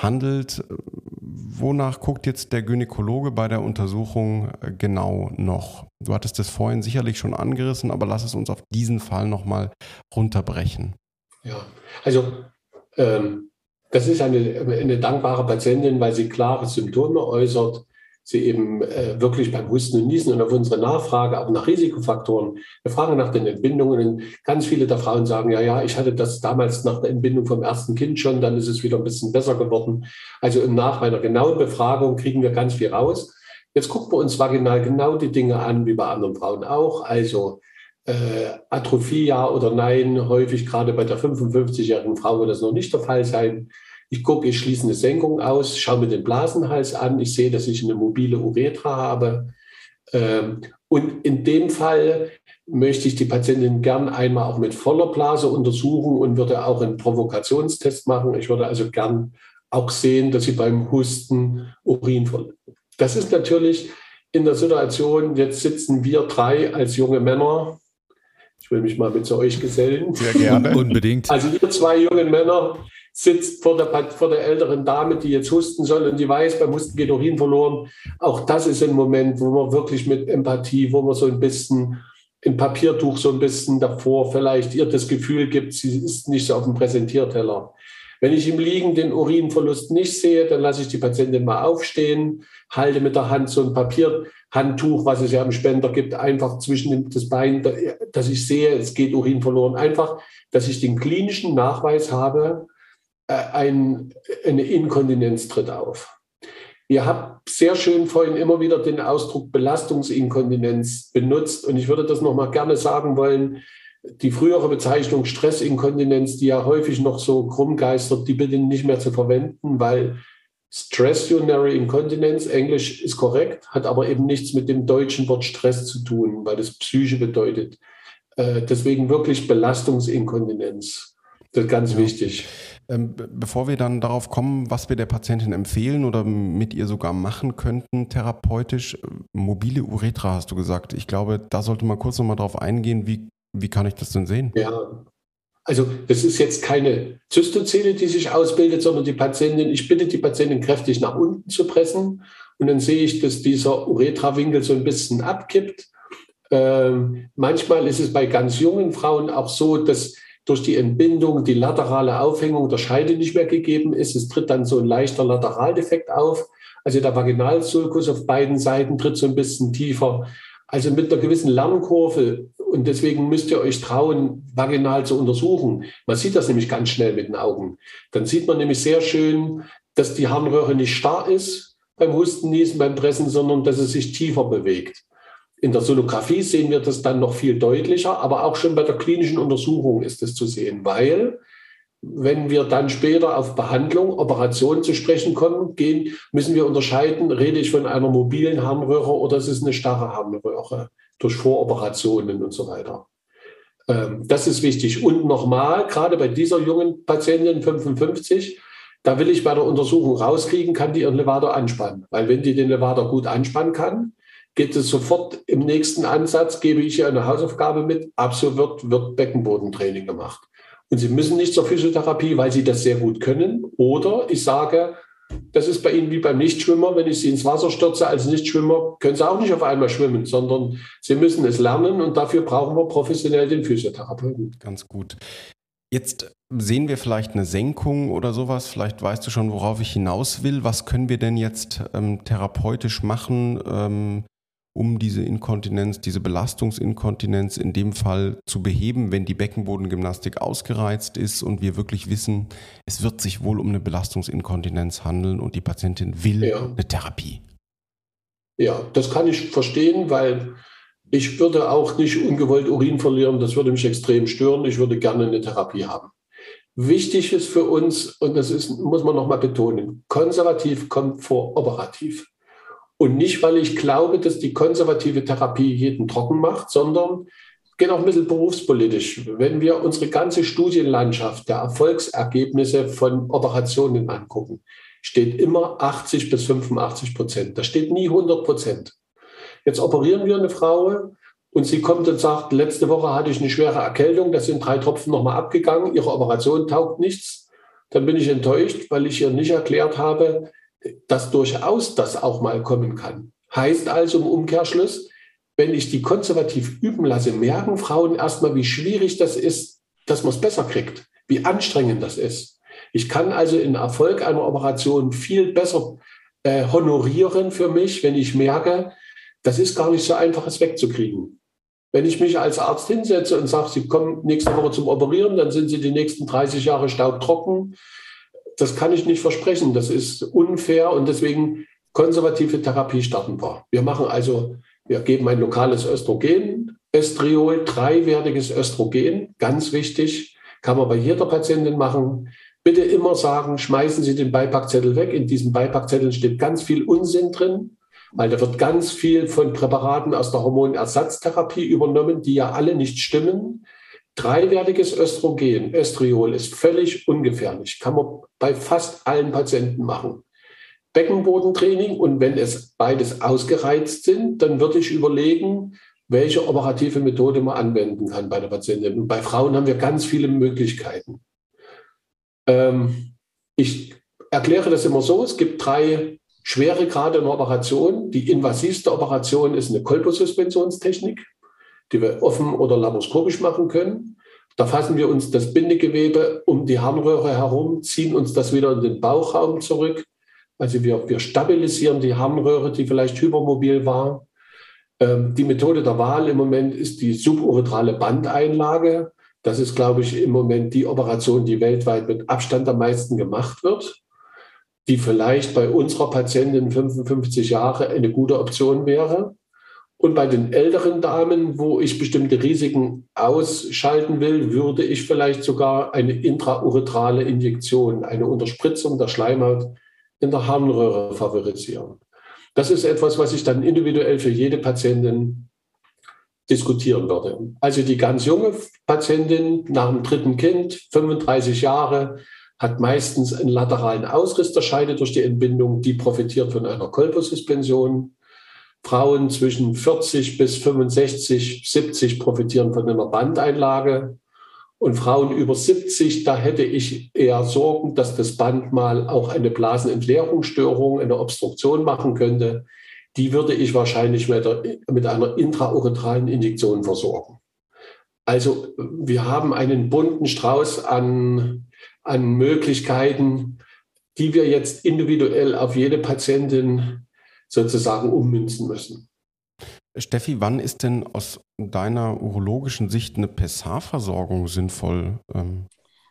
handelt. Wonach guckt jetzt der Gynäkologe bei der Untersuchung äh, genau noch? Du hattest das vorhin sicherlich schon angerissen, aber lass es uns auf diesen Fall nochmal runterbrechen. Ja, also ähm, das ist eine, eine dankbare Patientin, weil sie klare Symptome äußert, sie eben äh, wirklich beim Husten und Niesen und auf unsere Nachfrage auch nach Risikofaktoren. Wir fragen nach den Entbindungen ganz viele der Frauen sagen, ja, ja, ich hatte das damals nach der Entbindung vom ersten Kind schon, dann ist es wieder ein bisschen besser geworden. Also nach einer genauen Befragung kriegen wir ganz viel raus. Jetzt gucken wir uns vaginal genau die Dinge an, wie bei anderen Frauen auch. Also äh, Atrophie ja oder nein, häufig gerade bei der 55-jährigen Frau wird das noch nicht der Fall sein. Ich gucke, ich schließe eine Senkung aus, schaue mir den Blasenhals an, ich sehe, dass ich eine mobile Uretra habe. Ähm, und in dem Fall möchte ich die Patientin gern einmal auch mit voller Blase untersuchen und würde auch einen Provokationstest machen. Ich würde also gern auch sehen, dass sie beim Husten Urin verlieren. Das ist natürlich in der Situation, jetzt sitzen wir drei als junge Männer ich will mich mal mit zu euch gesellen. Sehr gerne. Unbedingt. Also ihr zwei jungen Männer sitzt vor der, vor der älteren Dame, die jetzt husten soll und die weiß, beim Husten geht Urin verloren. Auch das ist ein Moment, wo man wirklich mit Empathie, wo man so ein bisschen ein Papiertuch so ein bisschen davor vielleicht ihr das Gefühl gibt, sie ist nicht so auf dem Präsentierteller. Wenn ich im Liegen den Urinverlust nicht sehe, dann lasse ich die Patientin mal aufstehen, halte mit der Hand so ein Papierhandtuch, was es ja im Spender gibt, einfach zwischen das Bein, dass ich sehe, es geht Urin verloren. Einfach, dass ich den klinischen Nachweis habe, äh, ein, eine Inkontinenz tritt auf. Ihr habt sehr schön vorhin immer wieder den Ausdruck Belastungsinkontinenz benutzt und ich würde das nochmal gerne sagen wollen die frühere Bezeichnung Stressinkontinenz, die ja häufig noch so krumm geistert, die bitte nicht mehr zu verwenden, weil Stress Urinary Incontinence, Englisch ist korrekt, hat aber eben nichts mit dem deutschen Wort Stress zu tun, weil das Psyche bedeutet. Äh, deswegen wirklich Belastungsinkontinenz. Das ist ganz ja. wichtig. Ähm, bevor wir dann darauf kommen, was wir der Patientin empfehlen oder mit ihr sogar machen könnten, therapeutisch, äh, mobile Uretra hast du gesagt. Ich glaube, da sollte man kurz nochmal drauf eingehen, wie wie kann ich das denn sehen? Ja, Also das ist jetzt keine Zystozele, die sich ausbildet, sondern die Patientin, ich bitte die Patientin kräftig nach unten zu pressen und dann sehe ich, dass dieser Uretrawinkel so ein bisschen abkippt. Ähm, manchmal ist es bei ganz jungen Frauen auch so, dass durch die Entbindung die laterale Aufhängung der Scheide nicht mehr gegeben ist. Es tritt dann so ein leichter Lateraldefekt auf. Also der Vaginalsulkus auf beiden Seiten tritt so ein bisschen tiefer. Also mit einer gewissen Lernkurve. Und deswegen müsst ihr euch trauen, vaginal zu untersuchen. Man sieht das nämlich ganz schnell mit den Augen. Dann sieht man nämlich sehr schön, dass die Harnröhre nicht starr ist beim Husten, Niesen, beim Pressen, sondern dass es sich tiefer bewegt. In der Sonographie sehen wir das dann noch viel deutlicher, aber auch schon bei der klinischen Untersuchung ist es zu sehen, weil wenn wir dann später auf Behandlung, Operation zu sprechen kommen, gehen, müssen wir unterscheiden, rede ich von einer mobilen Harnröhre oder ist es eine starre Harnröhre durch Voroperationen und so weiter. Ähm, das ist wichtig. Und nochmal, gerade bei dieser jungen Patientin 55, da will ich bei der Untersuchung rauskriegen, kann die ihren Levator anspannen. Weil wenn die den Levator gut anspannen kann, geht es sofort im nächsten Ansatz, gebe ich ihr eine Hausaufgabe mit, ab so wird, wird Beckenbodentraining gemacht. Und Sie müssen nicht zur Physiotherapie, weil Sie das sehr gut können. Oder ich sage, das ist bei Ihnen wie beim Nichtschwimmer. Wenn ich Sie ins Wasser stürze als Nichtschwimmer, können Sie auch nicht auf einmal schwimmen, sondern Sie müssen es lernen und dafür brauchen wir professionell den Physiotherapeuten. Ganz gut. Jetzt sehen wir vielleicht eine Senkung oder sowas. Vielleicht weißt du schon, worauf ich hinaus will. Was können wir denn jetzt ähm, therapeutisch machen? Ähm, um diese Inkontinenz, diese Belastungsinkontinenz in dem Fall zu beheben, wenn die Beckenbodengymnastik ausgereizt ist und wir wirklich wissen, es wird sich wohl um eine Belastungsinkontinenz handeln und die Patientin will ja. eine Therapie. Ja, das kann ich verstehen, weil ich würde auch nicht ungewollt Urin verlieren, das würde mich extrem stören. Ich würde gerne eine Therapie haben. Wichtig ist für uns, und das ist, muss man nochmal betonen, konservativ kommt vor operativ. Und nicht, weil ich glaube, dass die konservative Therapie jeden trocken macht, sondern geht auch ein bisschen berufspolitisch. Wenn wir unsere ganze Studienlandschaft der Erfolgsergebnisse von Operationen angucken, steht immer 80 bis 85 Prozent. Da steht nie 100 Prozent. Jetzt operieren wir eine Frau und sie kommt und sagt, letzte Woche hatte ich eine schwere Erkältung, da sind drei Tropfen nochmal abgegangen, ihre Operation taugt nichts. Dann bin ich enttäuscht, weil ich ihr nicht erklärt habe, dass durchaus das auch mal kommen kann. Heißt also im Umkehrschluss, wenn ich die konservativ üben lasse, merken Frauen erstmal, wie schwierig das ist, dass man es besser kriegt, wie anstrengend das ist. Ich kann also in Erfolg einer Operation viel besser äh, honorieren für mich, wenn ich merke, das ist gar nicht so einfach, es wegzukriegen. Wenn ich mich als Arzt hinsetze und sage, Sie kommen nächste Woche zum Operieren, dann sind Sie die nächsten 30 Jahre staubtrocken, das kann ich nicht versprechen. Das ist unfair und deswegen konservative Therapie starten wir. Wir machen also, wir geben ein lokales Östrogen, Estriol, dreiwertiges Östrogen, ganz wichtig, kann man bei jeder Patientin machen. Bitte immer sagen, schmeißen Sie den Beipackzettel weg. In diesem Beipackzettel steht ganz viel Unsinn drin, weil da wird ganz viel von Präparaten aus der Hormonersatztherapie übernommen, die ja alle nicht stimmen. Dreiwertiges Östrogen, Östriol, ist völlig ungefährlich. Kann man bei fast allen Patienten machen. Beckenbodentraining und wenn es beides ausgereizt sind, dann würde ich überlegen, welche operative Methode man anwenden kann bei der Patientin. Und bei Frauen haben wir ganz viele Möglichkeiten. Ähm, ich erkläre das immer so, es gibt drei schwere Grade in der Operation. Die invasivste Operation ist eine Kolposuspensionstechnik die wir offen oder laparoskopisch machen können. Da fassen wir uns das Bindegewebe um die Harnröhre herum, ziehen uns das wieder in den Bauchraum zurück. Also wir, wir stabilisieren die Harnröhre, die vielleicht hypermobil war. Ähm, die Methode der Wahl im Moment ist die suburetrale Bandeinlage. Das ist, glaube ich, im Moment die Operation, die weltweit mit Abstand am meisten gemacht wird, die vielleicht bei unserer Patientin 55 Jahre eine gute Option wäre. Und bei den älteren Damen, wo ich bestimmte Risiken ausschalten will, würde ich vielleicht sogar eine intrauretrale Injektion, eine Unterspritzung der Schleimhaut in der Harnröhre favorisieren. Das ist etwas, was ich dann individuell für jede Patientin diskutieren würde. Also die ganz junge Patientin nach dem dritten Kind, 35 Jahre, hat meistens einen lateralen Ausriss der Scheide durch die Entbindung, die profitiert von einer Kolposuspension. Frauen zwischen 40 bis 65, 70 profitieren von einer Bandeinlage. Und Frauen über 70, da hätte ich eher Sorgen, dass das Band mal auch eine Blasenentleerungsstörung, eine Obstruktion machen könnte. Die würde ich wahrscheinlich mit, einer intrauretralen Injektion versorgen. Also wir haben einen bunten Strauß an, an Möglichkeiten, die wir jetzt individuell auf jede Patientin sozusagen ummünzen müssen. Steffi, wann ist denn aus deiner urologischen Sicht eine PSH-Versorgung sinnvoll? Ähm?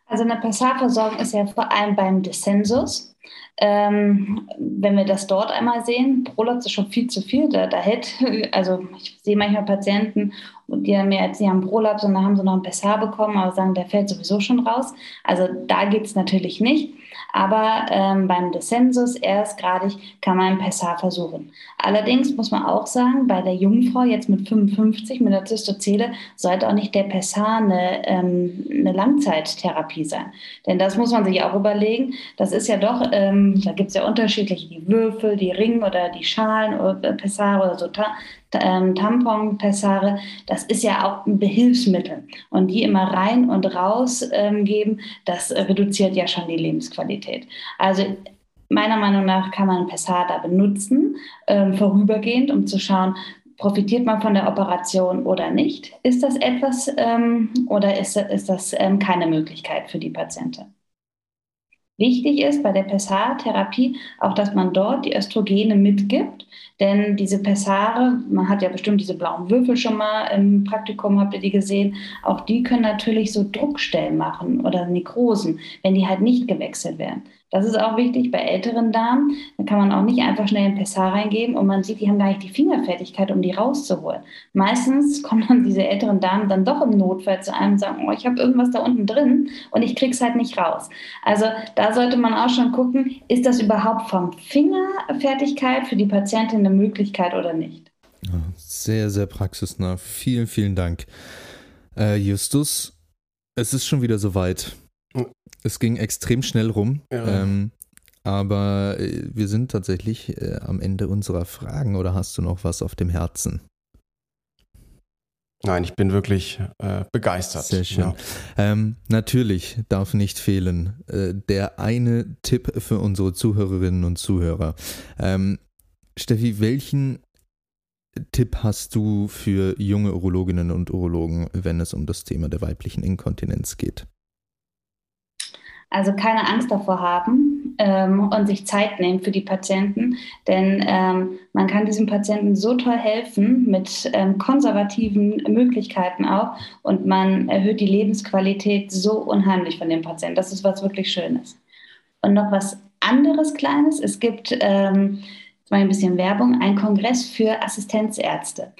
Also eine PSH-Versorgung ist ja vor allem beim Descensus. Ähm, wenn wir das dort einmal sehen, Prolaps ist schon viel zu viel. Da, da hält, also ich sehe manchmal Patienten, die haben mehr als sie haben Prolaps und dann haben sie noch ein PSH bekommen, aber sagen, der fällt sowieso schon raus. Also da geht es natürlich nicht. Aber ähm, beim Descensus erstgradig kann man PSH versuchen. Allerdings muss man auch sagen, bei der Jungfrau jetzt mit 55 mit der Zystozele sollte auch nicht der PSH eine, ähm, eine Langzeittherapie sein. Denn das muss man sich auch überlegen. Das ist ja doch, ähm, da gibt es ja unterschiedliche, die Würfel, die Ringe oder die Schalen oder PSH oder so ähm, Tampon-Pessare, das ist ja auch ein Behilfsmittel. Und die immer rein und raus ähm, geben, das reduziert ja schon die Lebensqualität. Also meiner Meinung nach kann man Pessar da benutzen, ähm, vorübergehend, um zu schauen, profitiert man von der Operation oder nicht? Ist das etwas ähm, oder ist, ist das ähm, keine Möglichkeit für die Patientin? Wichtig ist bei der PSH-Therapie auch, dass man dort die Östrogene mitgibt, denn diese Pessare, man hat ja bestimmt diese blauen Würfel schon mal im Praktikum, habt ihr die gesehen, auch die können natürlich so Druckstellen machen oder Nekrosen, wenn die halt nicht gewechselt werden. Das ist auch wichtig bei älteren Damen. Da kann man auch nicht einfach schnell ein Pessar reingeben und man sieht, die haben gar nicht die Fingerfertigkeit, um die rauszuholen. Meistens kommen dann diese älteren Damen dann doch im Notfall zu einem und sagen, oh, ich habe irgendwas da unten drin und ich krieg's halt nicht raus. Also da sollte man auch schon gucken, ist das überhaupt vom Fingerfertigkeit für die Patientin eine Möglichkeit oder nicht? sehr, sehr praxisnah. Vielen, vielen Dank. Äh, Justus, es ist schon wieder soweit. Es ging extrem schnell rum. Ja. Ähm, aber äh, wir sind tatsächlich äh, am Ende unserer Fragen oder hast du noch was auf dem Herzen? Nein, ich bin wirklich äh, begeistert. Sehr schön. Ja. Ähm, natürlich darf nicht fehlen äh, der eine Tipp für unsere Zuhörerinnen und Zuhörer. Ähm, Steffi, welchen Tipp hast du für junge Urologinnen und Urologen, wenn es um das Thema der weiblichen Inkontinenz geht? Also keine Angst davor haben ähm, und sich Zeit nehmen für die Patienten, denn ähm, man kann diesem Patienten so toll helfen mit ähm, konservativen Möglichkeiten auch und man erhöht die Lebensqualität so unheimlich von dem Patienten. Das ist was wirklich Schönes. Und noch was anderes Kleines. Es gibt ähm, mal ein bisschen Werbung, ein Kongress für Assistenzärzte.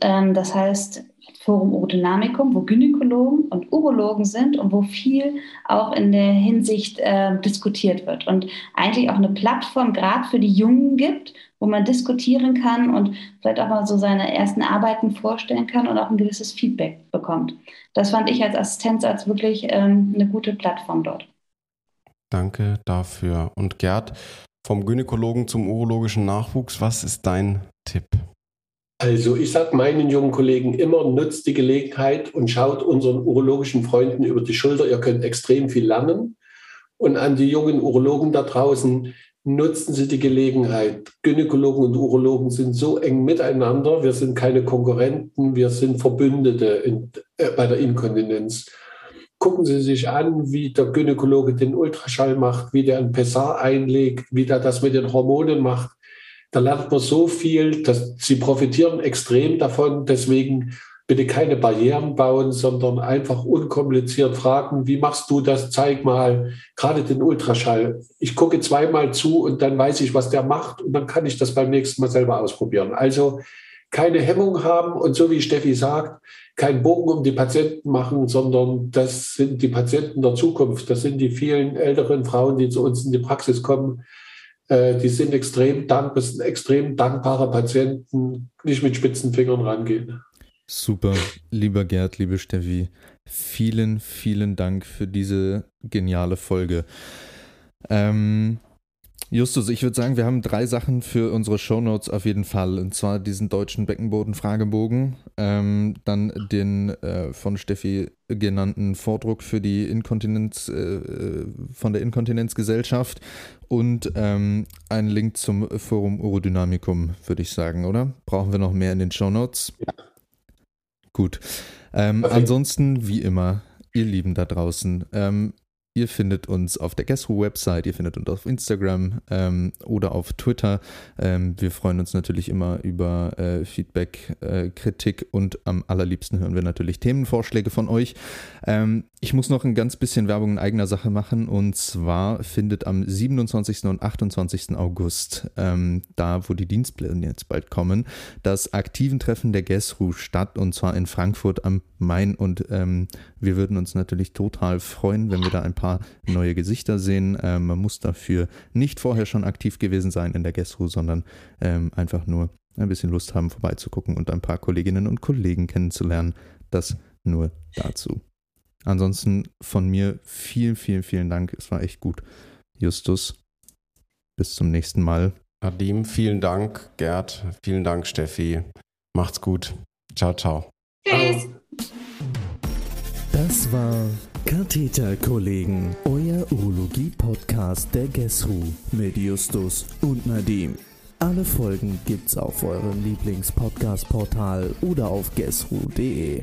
Ähm, das heißt, Forum Urodynamicum, wo Gynäkologen und Urologen sind und wo viel auch in der Hinsicht äh, diskutiert wird und eigentlich auch eine Plattform gerade für die Jungen gibt, wo man diskutieren kann und vielleicht auch mal so seine ersten Arbeiten vorstellen kann und auch ein gewisses Feedback bekommt. Das fand ich als Assistenzarzt wirklich ähm, eine gute Plattform dort. Danke dafür. Und Gerd, vom Gynäkologen zum urologischen Nachwuchs, was ist dein Tipp? Also ich sage meinen jungen Kollegen immer, nutzt die Gelegenheit und schaut unseren urologischen Freunden über die Schulter. Ihr könnt extrem viel lernen. Und an die jungen Urologen da draußen, nutzen Sie die Gelegenheit. Gynäkologen und Urologen sind so eng miteinander. Wir sind keine Konkurrenten, wir sind Verbündete in, äh, bei der Inkontinenz. Gucken Sie sich an, wie der Gynäkologe den Ultraschall macht, wie der ein Pessar einlegt, wie der das mit den Hormonen macht. Da lernt man so viel, dass sie profitieren extrem davon. Deswegen bitte keine Barrieren bauen, sondern einfach unkompliziert fragen, wie machst du das? Zeig mal, gerade den Ultraschall. Ich gucke zweimal zu und dann weiß ich, was der macht und dann kann ich das beim nächsten Mal selber ausprobieren. Also keine Hemmung haben und so wie Steffi sagt, keinen Bogen um die Patienten machen, sondern das sind die Patienten der Zukunft. Das sind die vielen älteren Frauen, die zu uns in die Praxis kommen die sind extrem dankbar, sind extrem dankbare Patienten, nicht mit spitzen Fingern rangehen. Super, lieber Gerd, liebe Steffi, vielen, vielen Dank für diese geniale Folge. Ähm, Justus, ich würde sagen, wir haben drei Sachen für unsere Shownotes auf jeden Fall. Und zwar diesen deutschen Beckenboden-Fragebogen, ähm, dann den äh, von Steffi genannten Vordruck für die Inkontinenz, äh, von der Inkontinenzgesellschaft und ähm, einen Link zum Forum Urodynamicum, würde ich sagen, oder? Brauchen wir noch mehr in den Shownotes? Ja. Gut. Ähm, ansonsten, wie immer, ihr Lieben da draußen, ähm, Ihr findet uns auf der Guess Website, ihr findet uns auf Instagram ähm, oder auf Twitter. Ähm, wir freuen uns natürlich immer über äh, Feedback, äh, Kritik und am allerliebsten hören wir natürlich Themenvorschläge von euch. Ähm, ich muss noch ein ganz bisschen Werbung in eigener Sache machen und zwar findet am 27. und 28. August, ähm, da wo die Dienstpläne jetzt bald kommen, das aktiven Treffen der Guess statt und zwar in Frankfurt am Main und ähm, wir würden uns natürlich total freuen, wenn wir da ein paar neue Gesichter sehen. Ähm, man muss dafür nicht vorher schon aktiv gewesen sein in der Guestro, sondern ähm, einfach nur ein bisschen Lust haben, vorbeizugucken und ein paar Kolleginnen und Kollegen kennenzulernen. Das nur dazu. Ansonsten von mir vielen, vielen, vielen Dank. Es war echt gut. Justus, bis zum nächsten Mal. Nadim, vielen Dank. Gerd, vielen Dank, Steffi. Macht's gut. Ciao, ciao. Tschüss. Das war Katheterkollegen, euer Urologie-Podcast der GESRU mit Justus und Nadim. Alle Folgen gibt's auf eurem Lieblings-Podcast-Portal oder auf gesru.de.